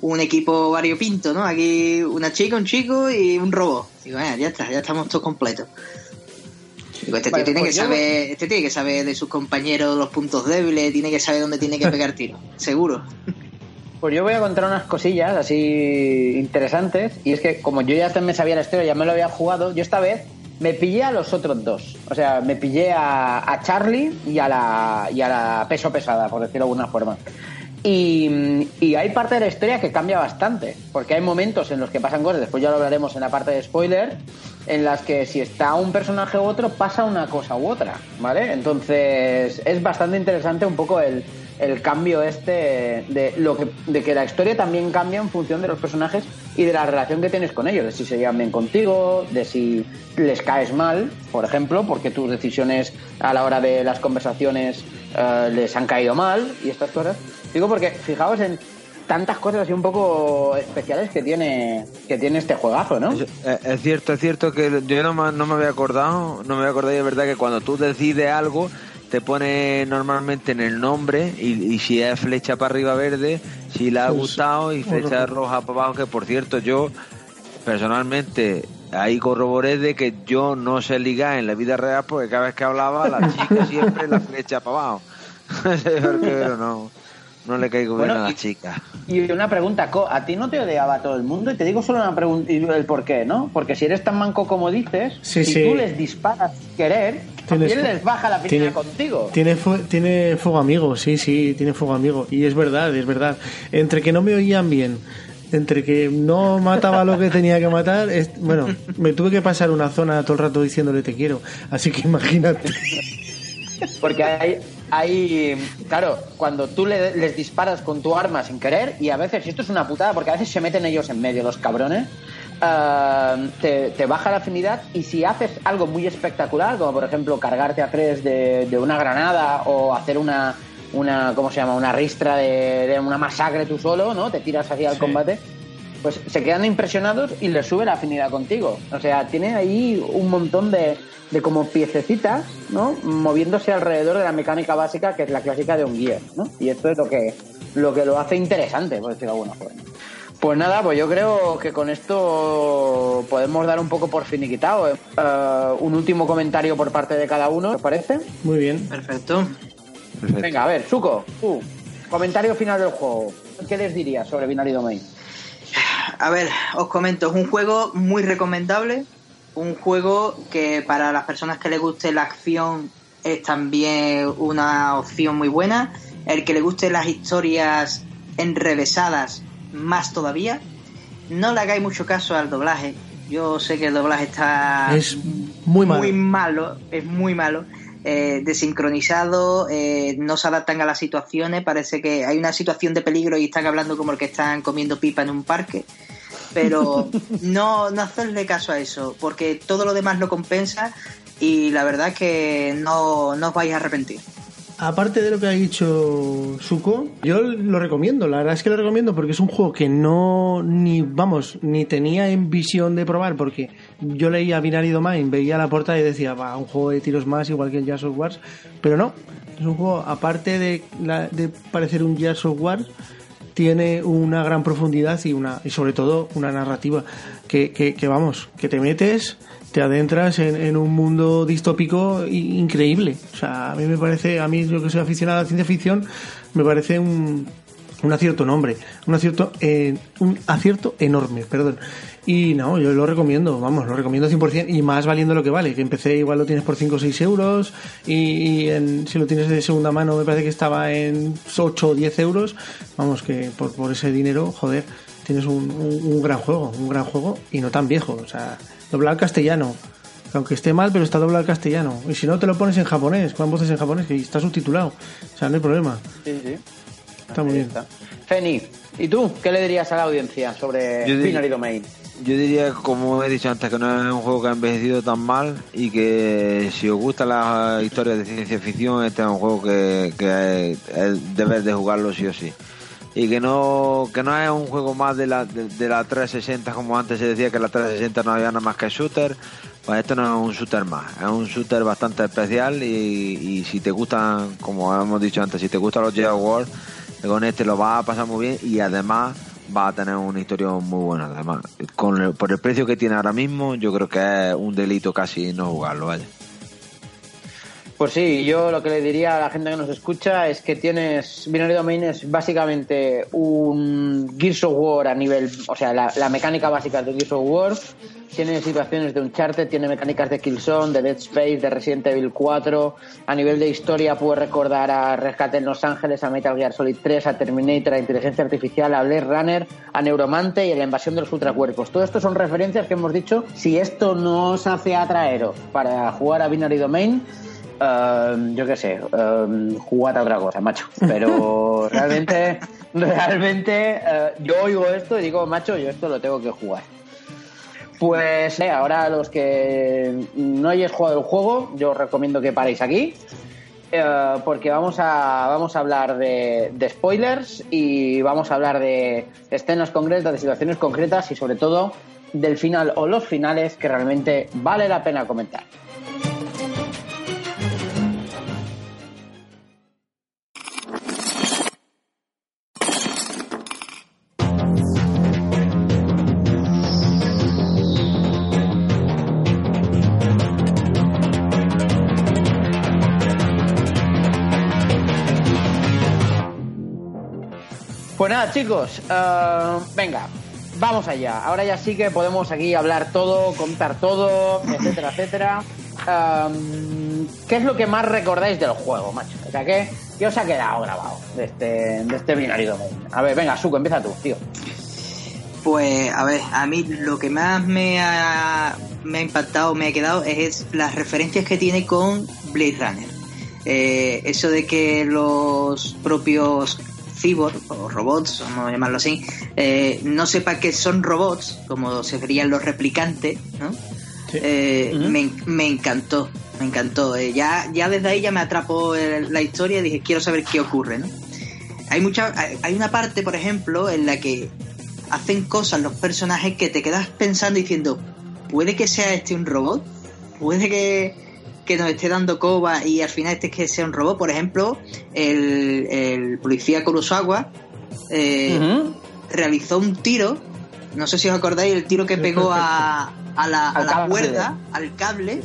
un equipo variopinto, ¿no? Aquí una chica, un chico y un robot. Digo, ya está, ya estamos todos completos. Digo, este tío tiene que saber, este tiene que saber de sus compañeros los puntos débiles, tiene que saber dónde tiene que pegar tiro, seguro. Pues yo voy a contar unas cosillas así interesantes y es que como yo ya me sabía la historia, ya me lo había jugado, yo esta vez me pillé a los otros dos. O sea, me pillé a, a Charlie y a la y a la peso pesada, por decirlo de alguna forma. Y, hay parte de la historia que cambia bastante, porque hay momentos en los que pasan cosas, después ya lo hablaremos en la parte de spoiler, en las que si está un personaje u otro pasa una cosa u otra, ¿vale? Entonces es bastante interesante un poco el, el cambio este de lo que de que la historia también cambia en función de los personajes y de la relación que tienes con ellos, de si se llevan bien contigo, de si les caes mal, por ejemplo, porque tus decisiones a la hora de las conversaciones eh, les han caído mal y estas cosas. Digo porque fijaos en tantas cosas así un poco especiales que tiene que tiene este juegazo, ¿no? Es, cierto, es cierto que yo no me, no me había acordado, no me había acordado y es verdad que cuando tú decides algo te pone normalmente en el nombre y, si es flecha para arriba verde, si le ha pues, gustado y flecha roja para abajo, que por cierto yo personalmente ahí corroboré de que yo no sé ligar en la vida real porque cada vez que hablaba la chica siempre la flecha para abajo. Pero no. No le caigo bien a la chica. Y una pregunta, ¿a ti no te odiaba todo el mundo? Y te digo solo una pregunta, el por qué, ¿no? Porque si eres tan manco como dices, si tú les disparas sin querer, también les baja la piscina contigo. Tiene, tiene fuego amigo, sí, sí, tiene fuego amigo. Y es verdad, es verdad. Entre que no me oían bien, entre que no mataba lo que tenía que matar, bueno, me tuve que pasar una zona todo el rato diciéndole te quiero. Así que imagínate. Porque hay, hay, claro, cuando tú les disparas con tu arma sin querer, y a veces, y esto es una putada, porque a veces se meten ellos en medio, los cabrones, eh, te, baja la afinidad y si haces algo muy espectacular, como por ejemplo cargarte a tres de, una granada o hacer una, una, ¿cómo se llama? Una ristra de, una masacre tú solo, ¿no? Te tiras hacia el combate. Pues se quedan impresionados y les sube la afinidad contigo. O sea, tiene ahí un montón de, de como piececitas, ¿no? Moviéndose alrededor de la mecánica básica, que es la clásica de un Gear, ¿no? Y esto es lo que lo, que lo hace interesante, por decirlo de alguna forma. Pues nada, pues yo creo que con esto podemos dar un poco por finiquitado. Uh, un último comentario por parte de cada uno, ¿os parece? Muy bien. Perfecto. Perfecto. Venga, a ver, Suco, tú, comentario final del juego. ¿Qué les dirías sobre Binary Domain? A ver, os comento, es un juego muy recomendable, un juego que para las personas que les guste la acción es también una opción muy buena, el que le guste las historias enrevesadas más todavía. No le hagáis mucho caso al doblaje. Yo sé que el doblaje está es muy malo, muy malo es muy malo. Eh, desincronizado, eh, no se adaptan a las situaciones, parece que hay una situación de peligro y están hablando como el que están comiendo pipa en un parque, pero no, no hacerle caso a eso, porque todo lo demás lo compensa y la verdad es que no, no os vais a arrepentir. Aparte de lo que ha dicho Suko, yo lo recomiendo, la verdad es que lo recomiendo porque es un juego que no, ni, vamos, ni tenía en visión de probar porque yo leía Binary Domain, veía la portada y decía, va, un juego de tiros más igual que el Jazz of Wars, pero no, es un juego, aparte de, parecer un Jazz of Wars, tiene una gran profundidad y una y sobre todo una narrativa que, que, que vamos, que te metes te adentras en, en, un mundo distópico increíble. O sea, a mí me parece, a mí yo que soy aficionado a la ciencia ficción, me parece un, un acierto nombre, un acierto, eh, un acierto enorme, perdón. Y no, yo lo recomiendo, vamos, lo recomiendo 100% y más valiendo lo que vale, que empecé igual lo tienes por 5 o 6 euros y, en, si lo tienes de segunda mano me parece que estaba en 8 o 10 euros, vamos, que por, por ese dinero, joder, tienes un, un gran juego, un gran juego y no tan viejo, o sea, doblado al castellano. Aunque esté mal, pero está doblado al castellano. Y si no, te lo pones en japonés, con voces en japonés, que está subtitulado. O sea, no hay problema. Sí, sí. Está muy bien. Feni, ¿y tú qué le dirías a la audiencia sobre Yo di- Binary Domain? Yo diría, como he dicho antes, que no es un juego que ha envejecido tan mal y que si os gustan las historias de ciencia ficción, este es un juego que, que es, es deber de jugarlo sí o sí. Y que no, que no es un juego más de la, de, la 360, como antes se decía que la 360 no había nada más que shooter. Pues esto no es un shooter más, es un shooter bastante especial y, y si te gustan, como hemos dicho antes, si te gustan los Gear Wars, con este lo vas a pasar muy bien y además va a tener una historia muy buena. Además, con el- por el precio que tiene ahora mismo, yo creo que es un delito casi no jugarlo, vaya. Pues sí, yo lo que le diría a la gente que nos escucha es que tienes Binary Domain es básicamente un Gears of War a nivel, o sea, la, la mecánica básica de Gears of War. Tiene situaciones de Uncharted, tiene mecánicas de Killzone, de Dead Space, de Resident Evil 4. A nivel de historia puede recordar a Rescate en Los Ángeles, a Metal Gear Solid 3, a Terminator, a Inteligencia Artificial, a Blade Runner, a Neuromante y a la invasión de los ultracuerpos. Todo esto son referencias que hemos dicho. Si esto no os hace atraeros para jugar a Binary Domain, Um, yo qué sé, um, jugad a otra cosa, macho. Pero realmente, realmente, eh, yo oigo esto y digo, macho, yo esto lo tengo que jugar. Pues eh, ahora los que no hayáis jugado el juego, yo os recomiendo que paréis aquí. eh, porque vamos a, vamos a hablar de, de spoilers y vamos a hablar de escenas concretas, de situaciones concretas y sobre todo del final o los finales que realmente vale la pena comentar. Nada, chicos, eh, venga, vamos allá. Ahora ya sí que podemos aquí hablar todo, contar todo, etcétera, etcétera. Um, ¿Qué es lo que más recordáis del juego, macho? O sea, ¿qué, qué os ha quedado grabado de este, de este Domain? A ver, venga, Suco, empieza tú, tío. Pues, a ver, a mí lo que más me ha, me ha impactado, me ha quedado, es las referencias que tiene con Blade Runner. Eh, eso de que los propios cyborg o robots, vamos a llamarlo así, eh, no sepa que son robots, como se verían los replicantes, ¿no? Sí. Eh, me, me encantó, me encantó. Eh, ya, ya desde ahí ya me atrapó la historia y dije, quiero saber qué ocurre, ¿no? Hay mucha, hay- hay una parte, por ejemplo, en la que hacen cosas los personajes que te quedas pensando diciendo, ¿puede que sea este un robot? ¿Puede que, que nos esté dando coba y al final este que sea un robot? Por ejemplo, el, el policía Kurosawa eh, realizó un tiro, no sé si os acordáis, el tiro que pegó a, a la, a la cuerda, al cable,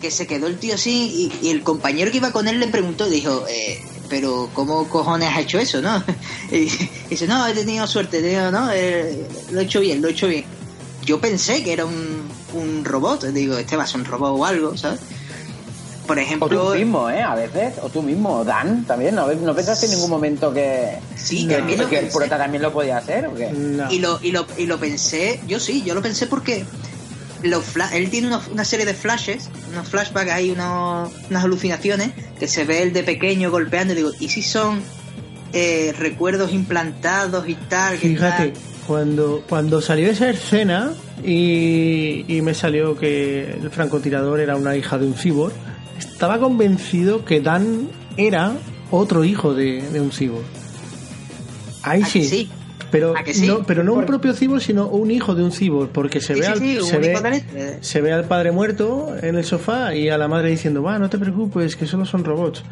que se quedó el tío así y, y, el compañero que iba con él le preguntó, dijo, eh, pero ¿cómo cojones has hecho eso, no? Y dice, no, he tenido suerte, he no, eh, lo he hecho bien, lo he hecho bien. Yo pensé que era un, un robot, digo, este va a ser un robot o algo, ¿sabes? Por ejemplo... O tú mismo, ¿eh? A veces, o tú mismo, Dan, también, ¿no, ¿no pensaste en ningún momento que, sí, que, también que, lo que el pensé. prota también lo podía hacer o qué? No. Y, lo, y, lo, y lo pensé, yo sí, yo lo pensé porque los él tiene unos- una serie de flashes, unos flashbacks, hay unos, unas alucinaciones que se ve el de pequeño golpeando y digo, ¿y si son eh, recuerdos implantados y tal? que Fíjate, tal? cuando, cuando salió esa escena y, y me salió que el francotirador era una hija de un cyborg, estaba convencido que Dan era otro hijo de, de un cyborg. Ahí ¿A que sí. sí? Pero, ¿A que sí? no, pero no un propio cyborg, sino un hijo de un cyborg, porque se Sí, ve al, se ve, leche. se ve al padre muerto en el sofá y a la madre diciendo, va, no te preocupes, que solo son robots.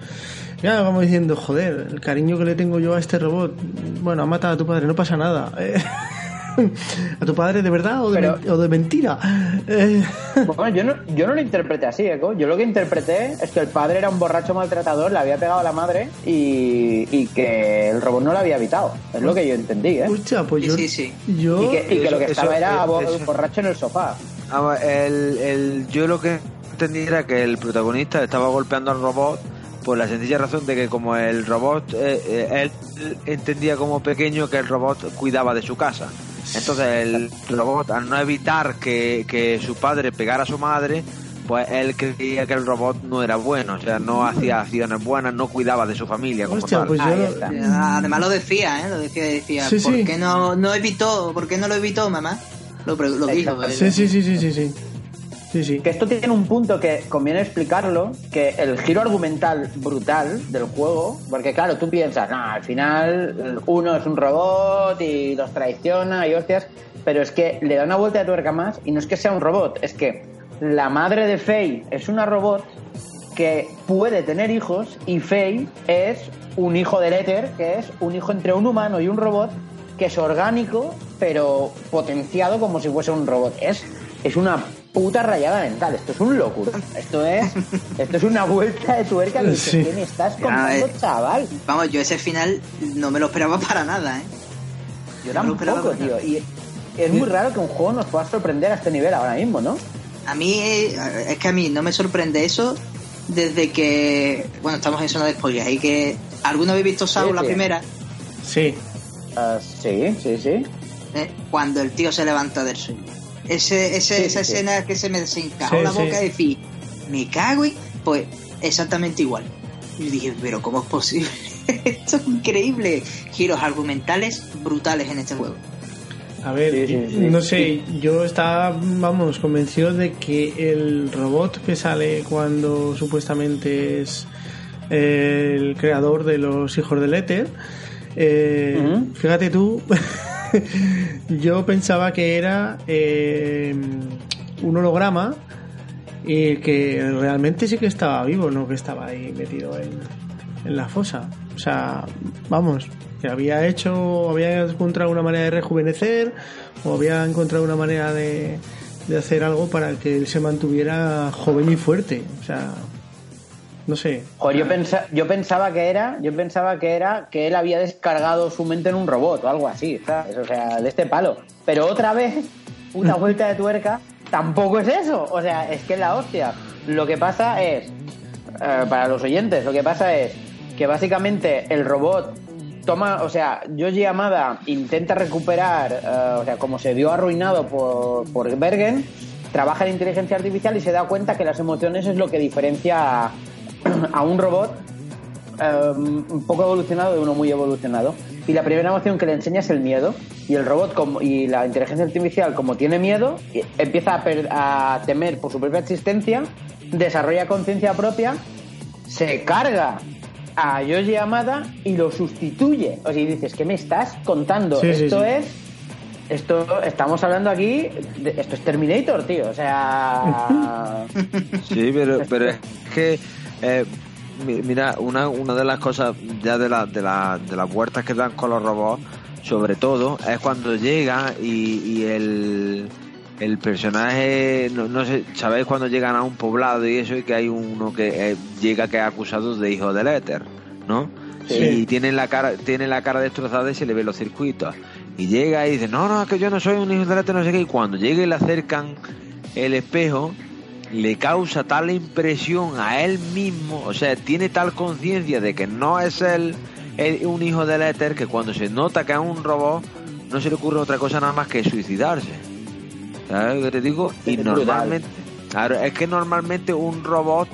Ya vamos diciendo, joder, el cariño que le tengo yo a este robot, bueno, ha matado a tu padre, no pasa nada. ¿A tu padre de verdad o de, Pero- men- o de mentira? Eh, Bueno, yo no, yo no lo interpreté así, Eco. Yo lo que interpreté es que el padre era un borracho maltratador, le había pegado a la madre y, y que el robot no lo había evitado. Es lo que yo entendí, ¿eh? Pues Sí, yo, sí, sí. yo Y que, y que lo que estaba eso- era eso- borracho en el sofá. Ah, el, el- yo lo que entendí era que el protagonista estaba golpeando al robot por la sencilla razón de que como el robot, eh, eh, él entendía como pequeño que el robot cuidaba de su casa. Entonces el robot, al no evitar que, que su padre pegara a su madre, pues él creía que el robot no era bueno, o sea, no hacía acciones buenas, no cuidaba de su familia como Hostia, tal. pues yo. Además lo decía, ¿eh? Lo decía, decía, Sí, ¿por sí. qué no, no evitó, por qué no lo evitó, mamá? Lo, lo dijo. Sí, sí, sí, sí, sí, Que esto tiene un punto que conviene explicarlo, que el giro argumental brutal del juego, porque claro, tú piensas, al final uno es un robot y los traiciona y hostias, pero es que le da una vuelta de tuerca más y no es que sea un robot, es que la madre de Faye es una robot que puede tener hijos y Faye es un hijo del éter, que es un hijo entre un humano y un robot que es orgánico, pero potenciado como si fuese un robot. Es, es una puta rayada mental, esto es un locura. Esto es, esto es una vuelta de tuerca que dices, Sí. ¿qué me estás contando, chaval? Vamos, yo ese final no me lo esperaba para nada, ¿eh? Yo no lo esperaba tampoco, para tío. Y es muy raro que un juego nos pueda sorprender a este nivel ahora mismo, ¿no? A mí, eh, es que a mí no me sorprende eso desde que, bueno, estamos en zona de spoilers, y que, ¿alguno habéis visto Sí, la sí. primera? Sí. Ah, sí, sí, sí. ¿Eh? Cuando el tío se levanta del sueño. Ese, ese, Sí, esa sí. escena que se me desencajó Sí, la sí. boca y decir, me cago y pues exactamente igual. Y dije, pero ¿cómo es posible? Esto es increíble. Giros argumentales brutales en este juego. A ver, Sí, sí, sí. no sé, yo estaba, vamos, convencido de que el robot que sale cuando supuestamente es eh, el creador de los hijos del éter, eh, fíjate tú, yo pensaba que era eh, un holograma y que realmente sí que estaba vivo, no que estaba ahí metido en, en la fosa. O sea, vamos, que había hecho, había encontrado una manera de rejuvenecer o había encontrado una manera de, de hacer algo para que él se mantuviera joven y fuerte. O sea, no sé. Yo, yo pensaba que era, yo pensaba que era que él había descargado su mente en un robot o algo así. O sea, de este palo. Pero otra vez, una vuelta de tuerca, tampoco es eso. O sea, es que la hostia. Lo que pasa es, eh, para los oyentes, lo que pasa es que básicamente el robot toma, o sea, Yoji Yamada intenta recuperar, eh, o sea, como se vio arruinado por, por Bergen, trabaja en inteligencia artificial y se da cuenta que las emociones es lo que diferencia a un robot eh, un poco evolucionado de uno muy evolucionado. Y la primera emoción que le enseña es el miedo. Y el robot como, y la inteligencia artificial, como tiene miedo, empieza a, per- a temer por su propia existencia, desarrolla conciencia propia, se carga a Yoji Amada y lo sustituye. O sea, y dices, ¿qué me estás contando? Sí, sí, Esto sí. es Esto, estamos hablando aquí, de- esto es Terminator, tío. O sea. Sí, pero, pero es que, eh, mi- mira, una, una de las cosas ya de, la, de, la, de las vueltas que dan con los robots, sobre todo, es cuando llega y, y el, el personaje, no, no sé, ¿sabéis cuando llegan a un poblado y eso y que hay uno que eh, llega que es acusado de hijo del éter, ¿no? Sí. Y tiene la cara, tiene la cara destrozada y se le ve los circuitos. Y llega y dice, no, no, es que yo no soy un hijo del éter, no sé qué. Y cuando llega y le acercan el espejo, le causa tal impresión a él mismo, o sea, tiene tal conciencia de que no es él un hijo del éter, que cuando se nota que es un robot, no se le ocurre otra cosa nada más que suicidarse. ¿Sabes lo que te digo? Y Es brutal. normalmente, claro, es que normalmente un robot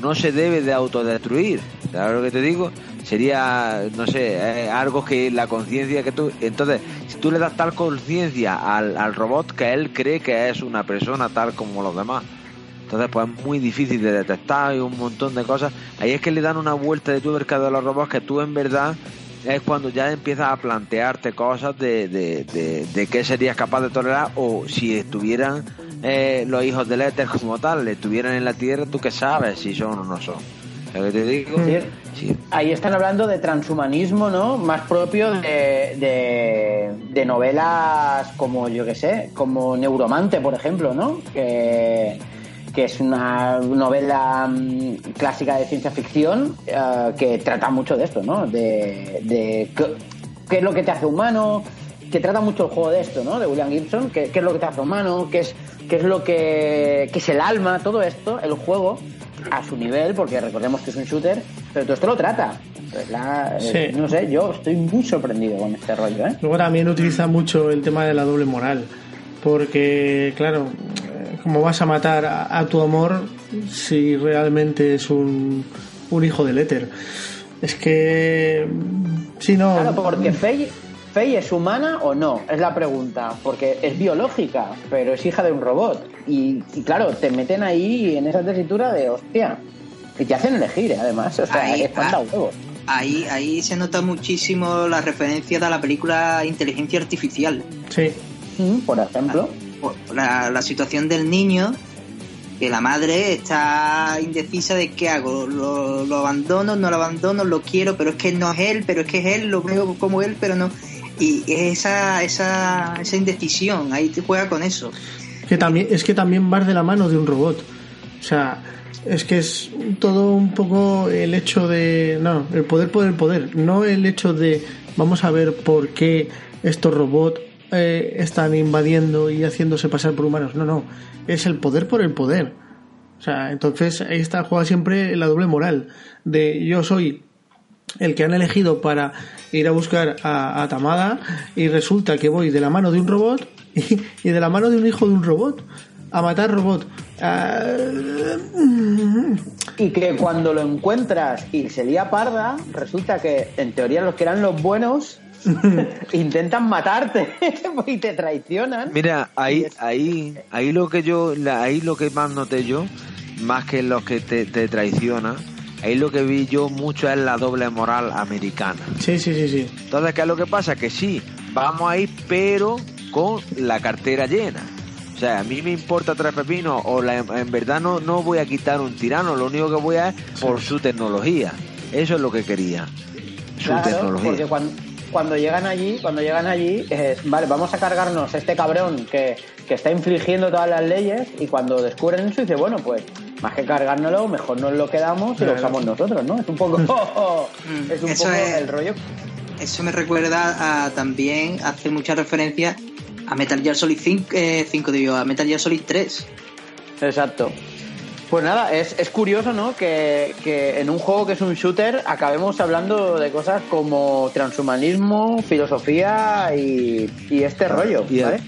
no se debe de autodestruir. ¿Sabes lo que te digo? Sería, no sé, eh, algo que la conciencia que tú... Entonces, si tú le das tal conciencia al, al robot que él cree que es una persona tal como los demás. Entonces, pues es muy difícil de detectar y un montón de cosas. Ahí es que le dan una vuelta de tuerca de los robots que tú en verdad es cuando ya empiezas a plantearte cosas de, de, de, de qué serías capaz de tolerar o si estuvieran eh, los hijos del éter como tal, estuvieran en la Tierra, tú qué sabes si son o no son. ¿Sabes qué te digo? Sí. Sí. Ahí están hablando de transhumanismo, ¿no? Más propio de, de, de novelas como, yo qué sé, como Neuromante, por ejemplo, ¿no? Que, que es una novela mm, clásica de ciencia ficción eh, que trata mucho de esto, ¿no? De, de qué, qué es lo que te hace humano, que trata mucho el juego de esto, ¿no? De William Gibson, qué, qué es lo que te hace humano, qué es, qué es lo que, qué es el alma, todo esto, el juego a su nivel, porque recordemos que es un shooter, pero todo esto lo trata. Pues la- eh. No sé, yo estoy muy sorprendido con este rollo, ¿eh? Luego también utiliza mucho el tema de la doble moral. Porque, claro, ¿cómo vas a matar a, a tu amor si realmente es un, un hijo del éter? Es que. Si no. Claro, porque Faye, Faye es humana o no, es la pregunta, porque es biológica, pero es hija de un robot. Y, y claro, te meten ahí en esa tesitura de hostia. Y te hacen elegir, ¿eh? además. O sea, Ahí, que espanta ah. huevos. Ahí, ahí se nota muchísimo la referencia de la película Inteligencia Artificial. Sí. Mm, Por ejemplo. La, la situación del niño, que la madre está indecisa de qué hago. Lo, lo abandono, no lo abandono, lo quiero, pero es que no es él, pero es que es él, lo veo como él, pero no. Y esa, esa, esa indecisión, ahí te juega con eso. Que también, es que también vas de la mano de un robot. O sea, es que es todo un poco el hecho de. No, el poder por el poder. No el hecho de. Vamos a ver por qué estos robots eh, están invadiendo y haciéndose pasar por humanos. No, no. Es el poder por el poder. O sea, entonces ahí está, juega siempre la doble moral. De yo soy el que han elegido para ir a buscar a, Tamada y resulta que voy de la mano de un robot y de la mano de un hijo de un robot a matar robot. Ah, Y que cuando lo encuentras y se lía parda, resulta que en teoría los que eran los buenos intentan matarte y te traicionan. Mira, ahí, ahí, ahí lo que yo, la- ahí lo que más noté yo, más que los que te, te traicionan, ahí lo que vi yo mucho es la doble moral americana. sí, sí, sí, sí. Entonces, ¿qué es lo que pasa? Que sí, vamos a ir, pero con la cartera llena. O sea, a mí me importa tres pepinos, o la- en verdad no, no voy a quitar un tirano, lo único que voy a es por su tecnología. Eso es lo que quería. Su Claro, tecnología. porque cuando, cuando llegan allí, cuando llegan allí, es, vale, vamos a cargarnos a este cabrón que, que está infligiendo todas las leyes y cuando descubren eso dice, bueno, pues más que cargárnoslo, mejor nos lo quedamos y lo usamos nosotros, ¿no? Es un poco, es un Eso poco es- el rollo. Eso me recuerda a también, hace mucha referencia a Metal Gear Solid 5, eh, 5 digo, a Metal Gear Solid 3. Exacto. Pues nada, es, es curioso, ¿no? Que, que en un juego que es un shooter acabemos hablando de cosas como transhumanismo, filosofía y, y este rollo, Y ¿vale?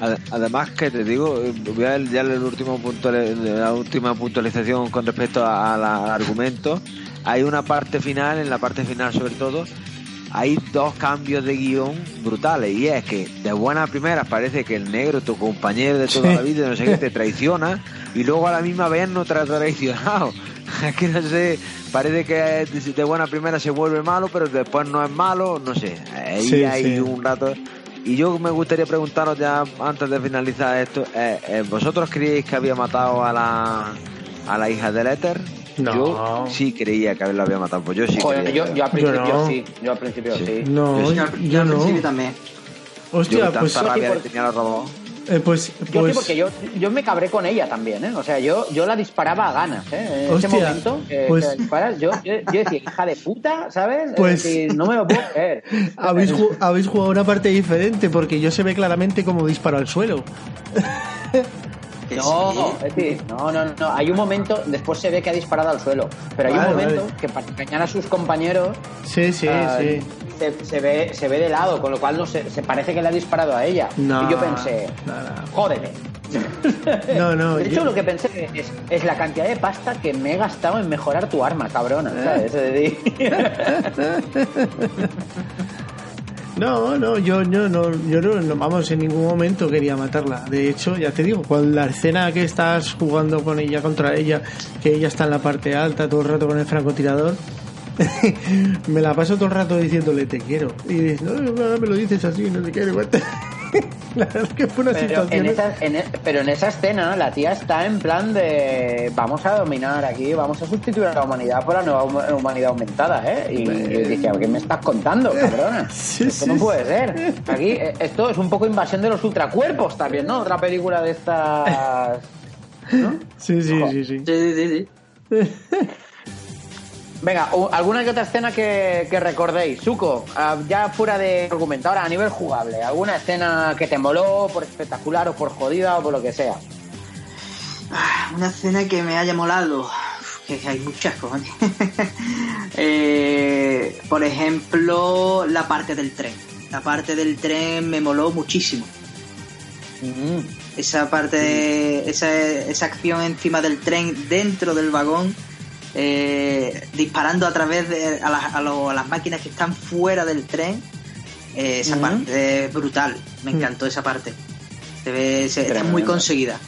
ad- además que te digo, voy a ya el último punto, la última puntualización con respecto a- a la- al argumento. Hay una parte final, en la parte final sobre todo, hay dos cambios de guion brutales y es que de buena primera parece que el negro, tu compañero de toda Sí. la vida, no sé qué, te traiciona y luego a la misma vez no te ha traicionado. Es que no sé, parece que de- buena primera se vuelve malo, pero después no es malo, no sé. Ahí Sí, hay sí. un rato y yo me gustaría preguntaros ya antes de finalizar esto, eh, eh, ¿vosotros creíais que había matado a la, a la hija del éter? No. Yo sí creía que lo había matado, pues yo sí Joder, creía. yo, yo al principio no. sí, yo al principio sí. Sí. No, Yo sí. Yo, al- yo yo al no. principio también. Yo Hostia, tanta pues, rabia tenía a los robots. eh, pues, Yo sí, pues, porque yo, yo me cabré con ella también, ¿eh? O sea, yo, yo la disparaba a ganas, ¿eh? En ese Hostia, momento que, pues- que disparas, yo, yo, yo decía, hija de puta, ¿sabes? Es Pues- decir, no me lo puedo creer. habéis, ju- habéis jugado una parte diferente porque yo se ve claramente como disparo al suelo. Que No, sí. es decir, no, no, no. Hay un momento, después se ve que ha disparado al suelo, pero hay Vale, un momento vale. que para engañar a sus compañeros Sí, sí, ah, sí. se, se ve, se ve de lado, con lo cual no se, se parece que le ha disparado a ella. No, y yo pensé, no, no. jódeme. No, no, De hecho, yo- lo que pensé es, es la cantidad de pasta que me he gastado en mejorar tu arma, cabrona. No, no, yo, yo no, yo no, vamos, en ningún momento quería matarla. De hecho, ya te digo, cuando la escena que estás jugando con ella contra ella, que ella está en la parte alta todo el rato con el francotirador, me la paso todo el rato diciéndole te quiero. Y dices, no, no, me lo dices así, no te quiero. la verdad es que fue una pero, situación. en esa, en pero en esa escena la tía está en plan de vamos a dominar aquí, vamos a sustituir a la humanidad por la nueva hum- humanidad aumentada, ¿eh? Y yo dije, ¿qué me estás contando, cabrona? Sí, esto sí, no sí. puede ser. Aquí, eh, esto es un poco invasión de los ultracuerpos también, ¿no? Otra película de estas... ¿no? Sí, sí, sí, sí. Sí, sí, sí. Venga, ¿alguna que otra escena que, que recordéis? Suco, ah, ya fuera de argumento, ahora a nivel jugable, ¿alguna escena que te moló por espectacular o por jodida o por lo que sea? Ah, Una escena que me haya molado. Que hay muchas, cojones. Eh, por ejemplo, la parte del tren. La parte del tren me moló muchísimo. Esa parte, esa, esa acción encima del tren, dentro del vagón, eh, disparando a través de a, las- a lo- a las máquinas que están fuera del tren. eh, esa parte es brutal. Me Mm. encantó esa parte. Se ve, se- está Tremendo. muy conseguida.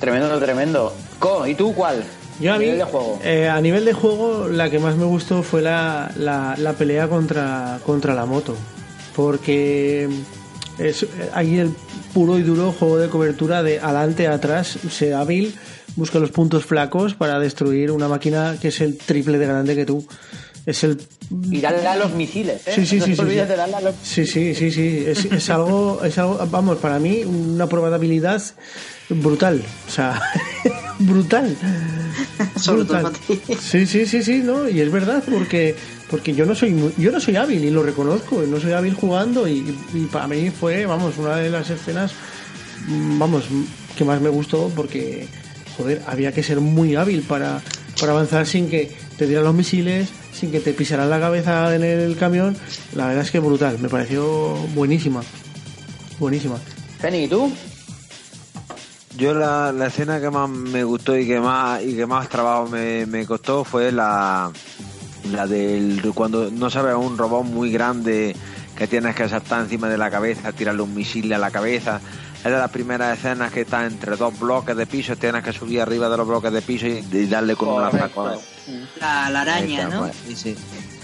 Tremendo, tremendo. Co, ¿y tú cuál? Yo a mí, Nivel de juego. eh, a nivel de juego, la que más me gustó fue la, la, la pelea contra, contra la moto. Porque es ahí el puro y duro juego de cobertura de adelante a atrás, sea hábil, busca los puntos flacos para destruir una máquina que es el triple de grande que tú. Es el Y darle a los misiles, ¿eh? Sí, sí, no sí, te sí, olvides sí. de darle a los... Sí, sí, sí, sí. Es, es algo, es algo, vamos, para mí, una prueba de habilidad brutal. O sea, brutal. Sobre todo Brutal. para ti. Sí, sí, sí, sí, no, y es verdad, porque, porque yo no soy muy- yo no soy hábil y lo reconozco, no soy hábil jugando y, y para mí fue, vamos, una de las escenas, vamos, que más me gustó porque, joder, había que ser muy hábil para, para avanzar sin que te dieran los misiles, sin que te pisaran la cabeza en el camión. La verdad es que brutal, me pareció buenísima, buenísima. Feni, ¿y tú? Yo la, la escena que más me gustó y que más y que más trabajo me, me costó fue la la del cuando no sabes un robot muy grande que tienes que saltar encima de la cabeza, tirarle un misil a la cabeza. Es de las primeras escenas que está entre dos bloques de piso, tienes que subir arriba de los bloques de piso y, y darle con un Correcto. lanzacohetes. La, la araña, está, ¿no? pues, sí, sí.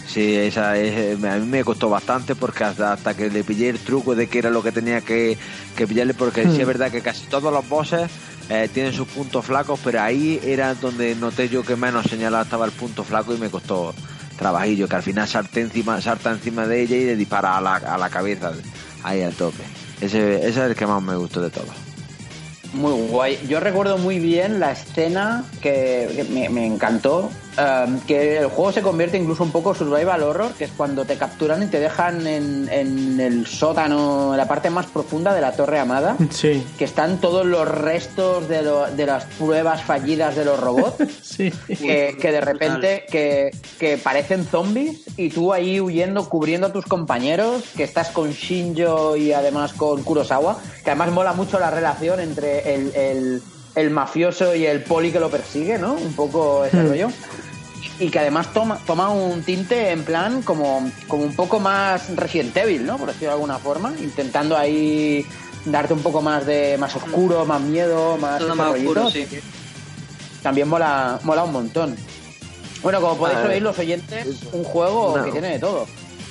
Sí, esa es, a mí me costó bastante porque hasta, hasta que le pillé el truco de que era lo que tenía que, que pillarle, porque sí es verdad que casi todos los bosses eh, tienen sus puntos flacos, pero ahí era donde noté yo que menos señalado estaba el punto flaco y me costó trabajillo, que al final salté encima, salta encima de ella y le dispara a la, a la cabeza, ahí al tope. Ese, es el que más me gustó de todos. Muy guay. Yo recuerdo muy bien la escena que, me encantó, um, que el juego se convierte incluso un poco survival horror, que es cuando te capturan y te dejan en, en el sótano, en la parte más profunda de la Torre Amada, Sí, que están todos los restos de, lo- de las pruebas fallidas de los robots. sí. que, que de repente que, que parecen zombies y tú ahí huyendo, cubriendo a tus compañeros, que estás con Shinjo y además con Kurosawa, que además mola mucho la relación entre el, el- el mafioso y el poli que lo persigue, ¿no? Un poco ese Hmm. rollo. Y que además toma, toma un tinte en plan como, como un poco más Resident Evil, ¿no? Por decirlo de alguna forma, intentando ahí darte un poco más de más oscuro, más miedo, más Todo ese más oscuro, rollito sí. también mola, mola un montón. Bueno, como podéis Ah, oír los oyentes, un juego que tiene de todo.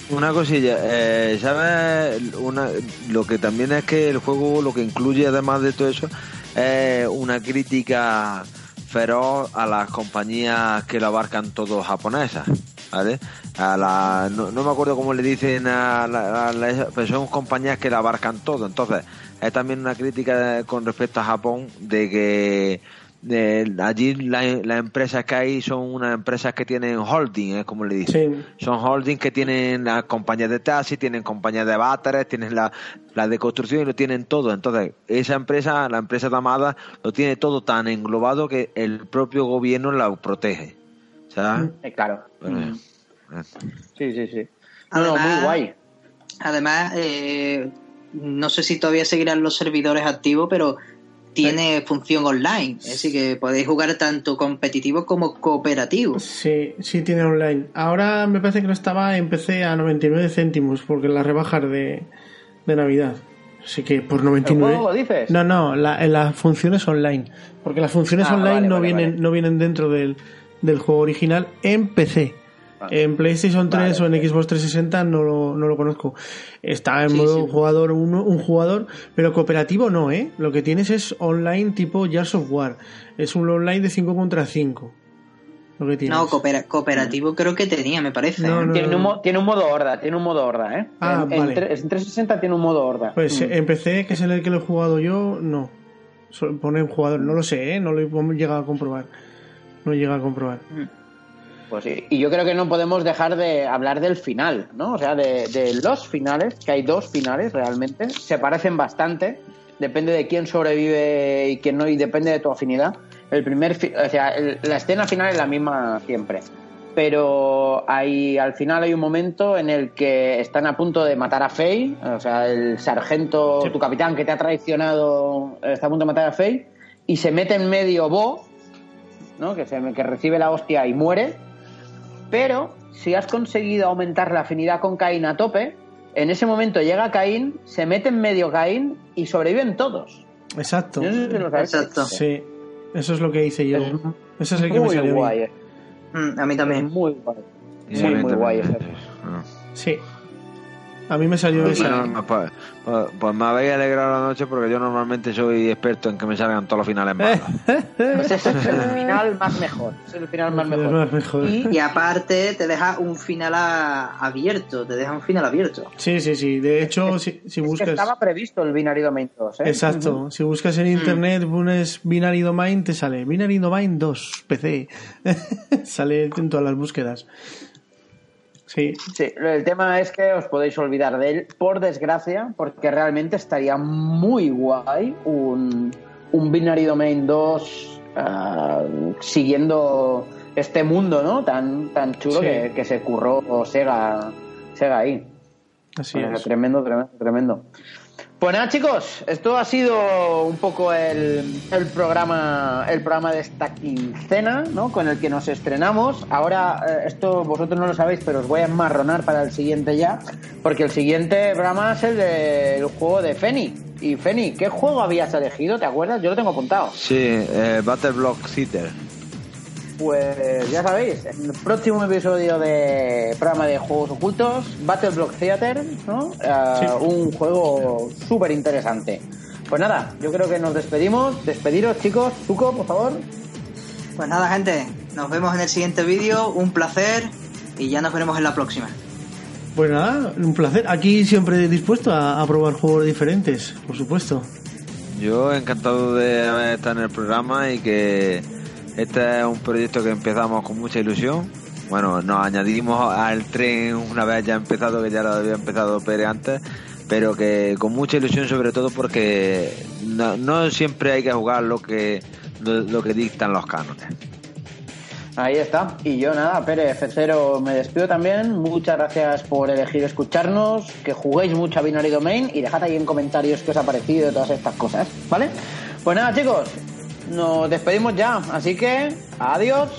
Una cosilla, eh, ¿sabes? Una, lo que también es que el juego lo que incluye además de todo eso es una crítica feroz a las compañías que lo abarcan todo japonesas, ¿vale? A la, no, me acuerdo cómo le dicen a, la, pero son compañías que lo abarcan todo, entonces es también una crítica con respecto a Japón de que allí las empresas que hay son unas empresas que tienen holding, ¿eh? como le dicen. Son holding que tienen las compañías de taxi, tienen compañías de váteres, tienen la, de construcción y lo tienen todo. Entonces, esa empresa, la empresa Tamada, lo tiene todo tan englobado que el propio gobierno la protege. ¿Sabes? Mm. claro. Mm. Sí, sí, sí. muy guay. Además, eh, no sé si todavía seguirán los servidores activos, pero tiene función online, así que podéis jugar tanto competitivo como cooperativo. Sí, sí tiene online. Ahora me parece que no estaba en PC a 99 céntimos porque la rebajar de, de Navidad. Así que por 99. ¿El dices? No, no, la, las funciones online. Porque las funciones ah, online no, vienen, no vienen dentro del, del juego original en PC. En PlayStation 3 o en Xbox 360 no lo, no lo conozco. Está en modo jugador uno, un jugador, pero cooperativo no, ¿eh? Lo que tienes es online tipo Gears of War. Es un online de 5 contra 5. Lo que tienes. No, cooperativo creo que tenía, me parece. ¿eh? tiene, un, tiene, un, modo horda, tiene un modo horda, ¿eh? Ah, en, vale. en, 360 tiene un modo horda. Pues mm. en PC, que es en el que lo he jugado yo, no. Pone un jugador, no lo sé, ¿eh? No lo he llegado a comprobar. No llega a comprobar. Mm. Pues sí, y yo creo que no podemos dejar de hablar del final, ¿no? O sea, de, los finales, que hay dos finales realmente, se parecen bastante, depende de quién sobrevive y quién no, y depende de tu afinidad. El primer, o sea, la escena final es la misma siempre, pero hay, al final hay un momento en el que están a punto de matar a Faye, o sea, el sargento, tu capitán que te ha traicionado, está a punto de matar a Faye, y se mete en medio Bo, ¿no? que, se, que recibe la hostia y muere, pero si has conseguido aumentar la afinidad con Caín a tope, en ese momento llega Caín, se mete en medio Caín y sobreviven todos. Exacto. Exacto. Sí, eso es lo que hice yo. eso es el que me salió guay. Mm, a mí también. muy guay. Muy, muy guay. Sí. A mí me salió esa. Pues, pues, pues, me habéis alegrado la noche porque yo normalmente soy experto en que me salgan todos los finales malos. pues ese es el final más mejor. Es el final más mejor. Y, aparte te deja un final abierto, te deja un final abierto. Sí, sí, sí. De hecho, si, si buscas... estaba previsto el Binary Domain 2. ¿eh? Exacto. Si buscas en internet, pones Binary Domain, te sale Binary Domain 2, PC. sale en todas las búsquedas. Sí. sí, el tema es que os podéis olvidar de él, por desgracia, porque realmente estaría muy guay un, un Binary Domain 2 ah, siguiendo este mundo ¿no? tan, tan chulo que, se curró Sega, Sega ahí. Así es. Tremendo, tremendo, tremendo. Pues nada, chicos, esto ha sido un poco el, programa el programa de esta quincena, ¿no? Con el que nos estrenamos. Ahora, eh, esto vosotros no lo sabéis, pero os voy a enmarronar para el siguiente ya, porque el siguiente programa es el del juego de Feni. Y Feni, ¿qué juego habías elegido? ¿Te acuerdas? Yo lo tengo apuntado. Sí, eh, Battle Block Theater pues ya sabéis, en el próximo episodio de programa de juegos ocultos, Battle Block Theater, ¿no? Eh, un juego súper interesante. Pues nada, yo creo que nos despedimos. Despediros, chicos. Tuco, por favor. Pues nada, gente, nos vemos en el siguiente vídeo. Un placer y ya nos veremos en la próxima. Pues nada, un placer. Aquí siempre dispuesto a, a probar juegos diferentes, por supuesto. Yo encantado de estar en el programa y que este es un proyecto que empezamos con mucha ilusión. Bueno, nos añadimos al tren una vez ya empezado, que ya lo había empezado Pere antes, pero que con mucha ilusión sobre todo porque no, siempre hay que jugar lo que, lo, que dictan los cánones. Ahí está. Y yo nada, Pérez F0 me despido también. Muchas gracias por elegir escucharnos, que juguéis mucho a Binary Domain y dejad ahí en comentarios qué os ha parecido todas estas cosas, ¿vale? Pues nada, chicos, nos despedimos ya. Así que, adiós.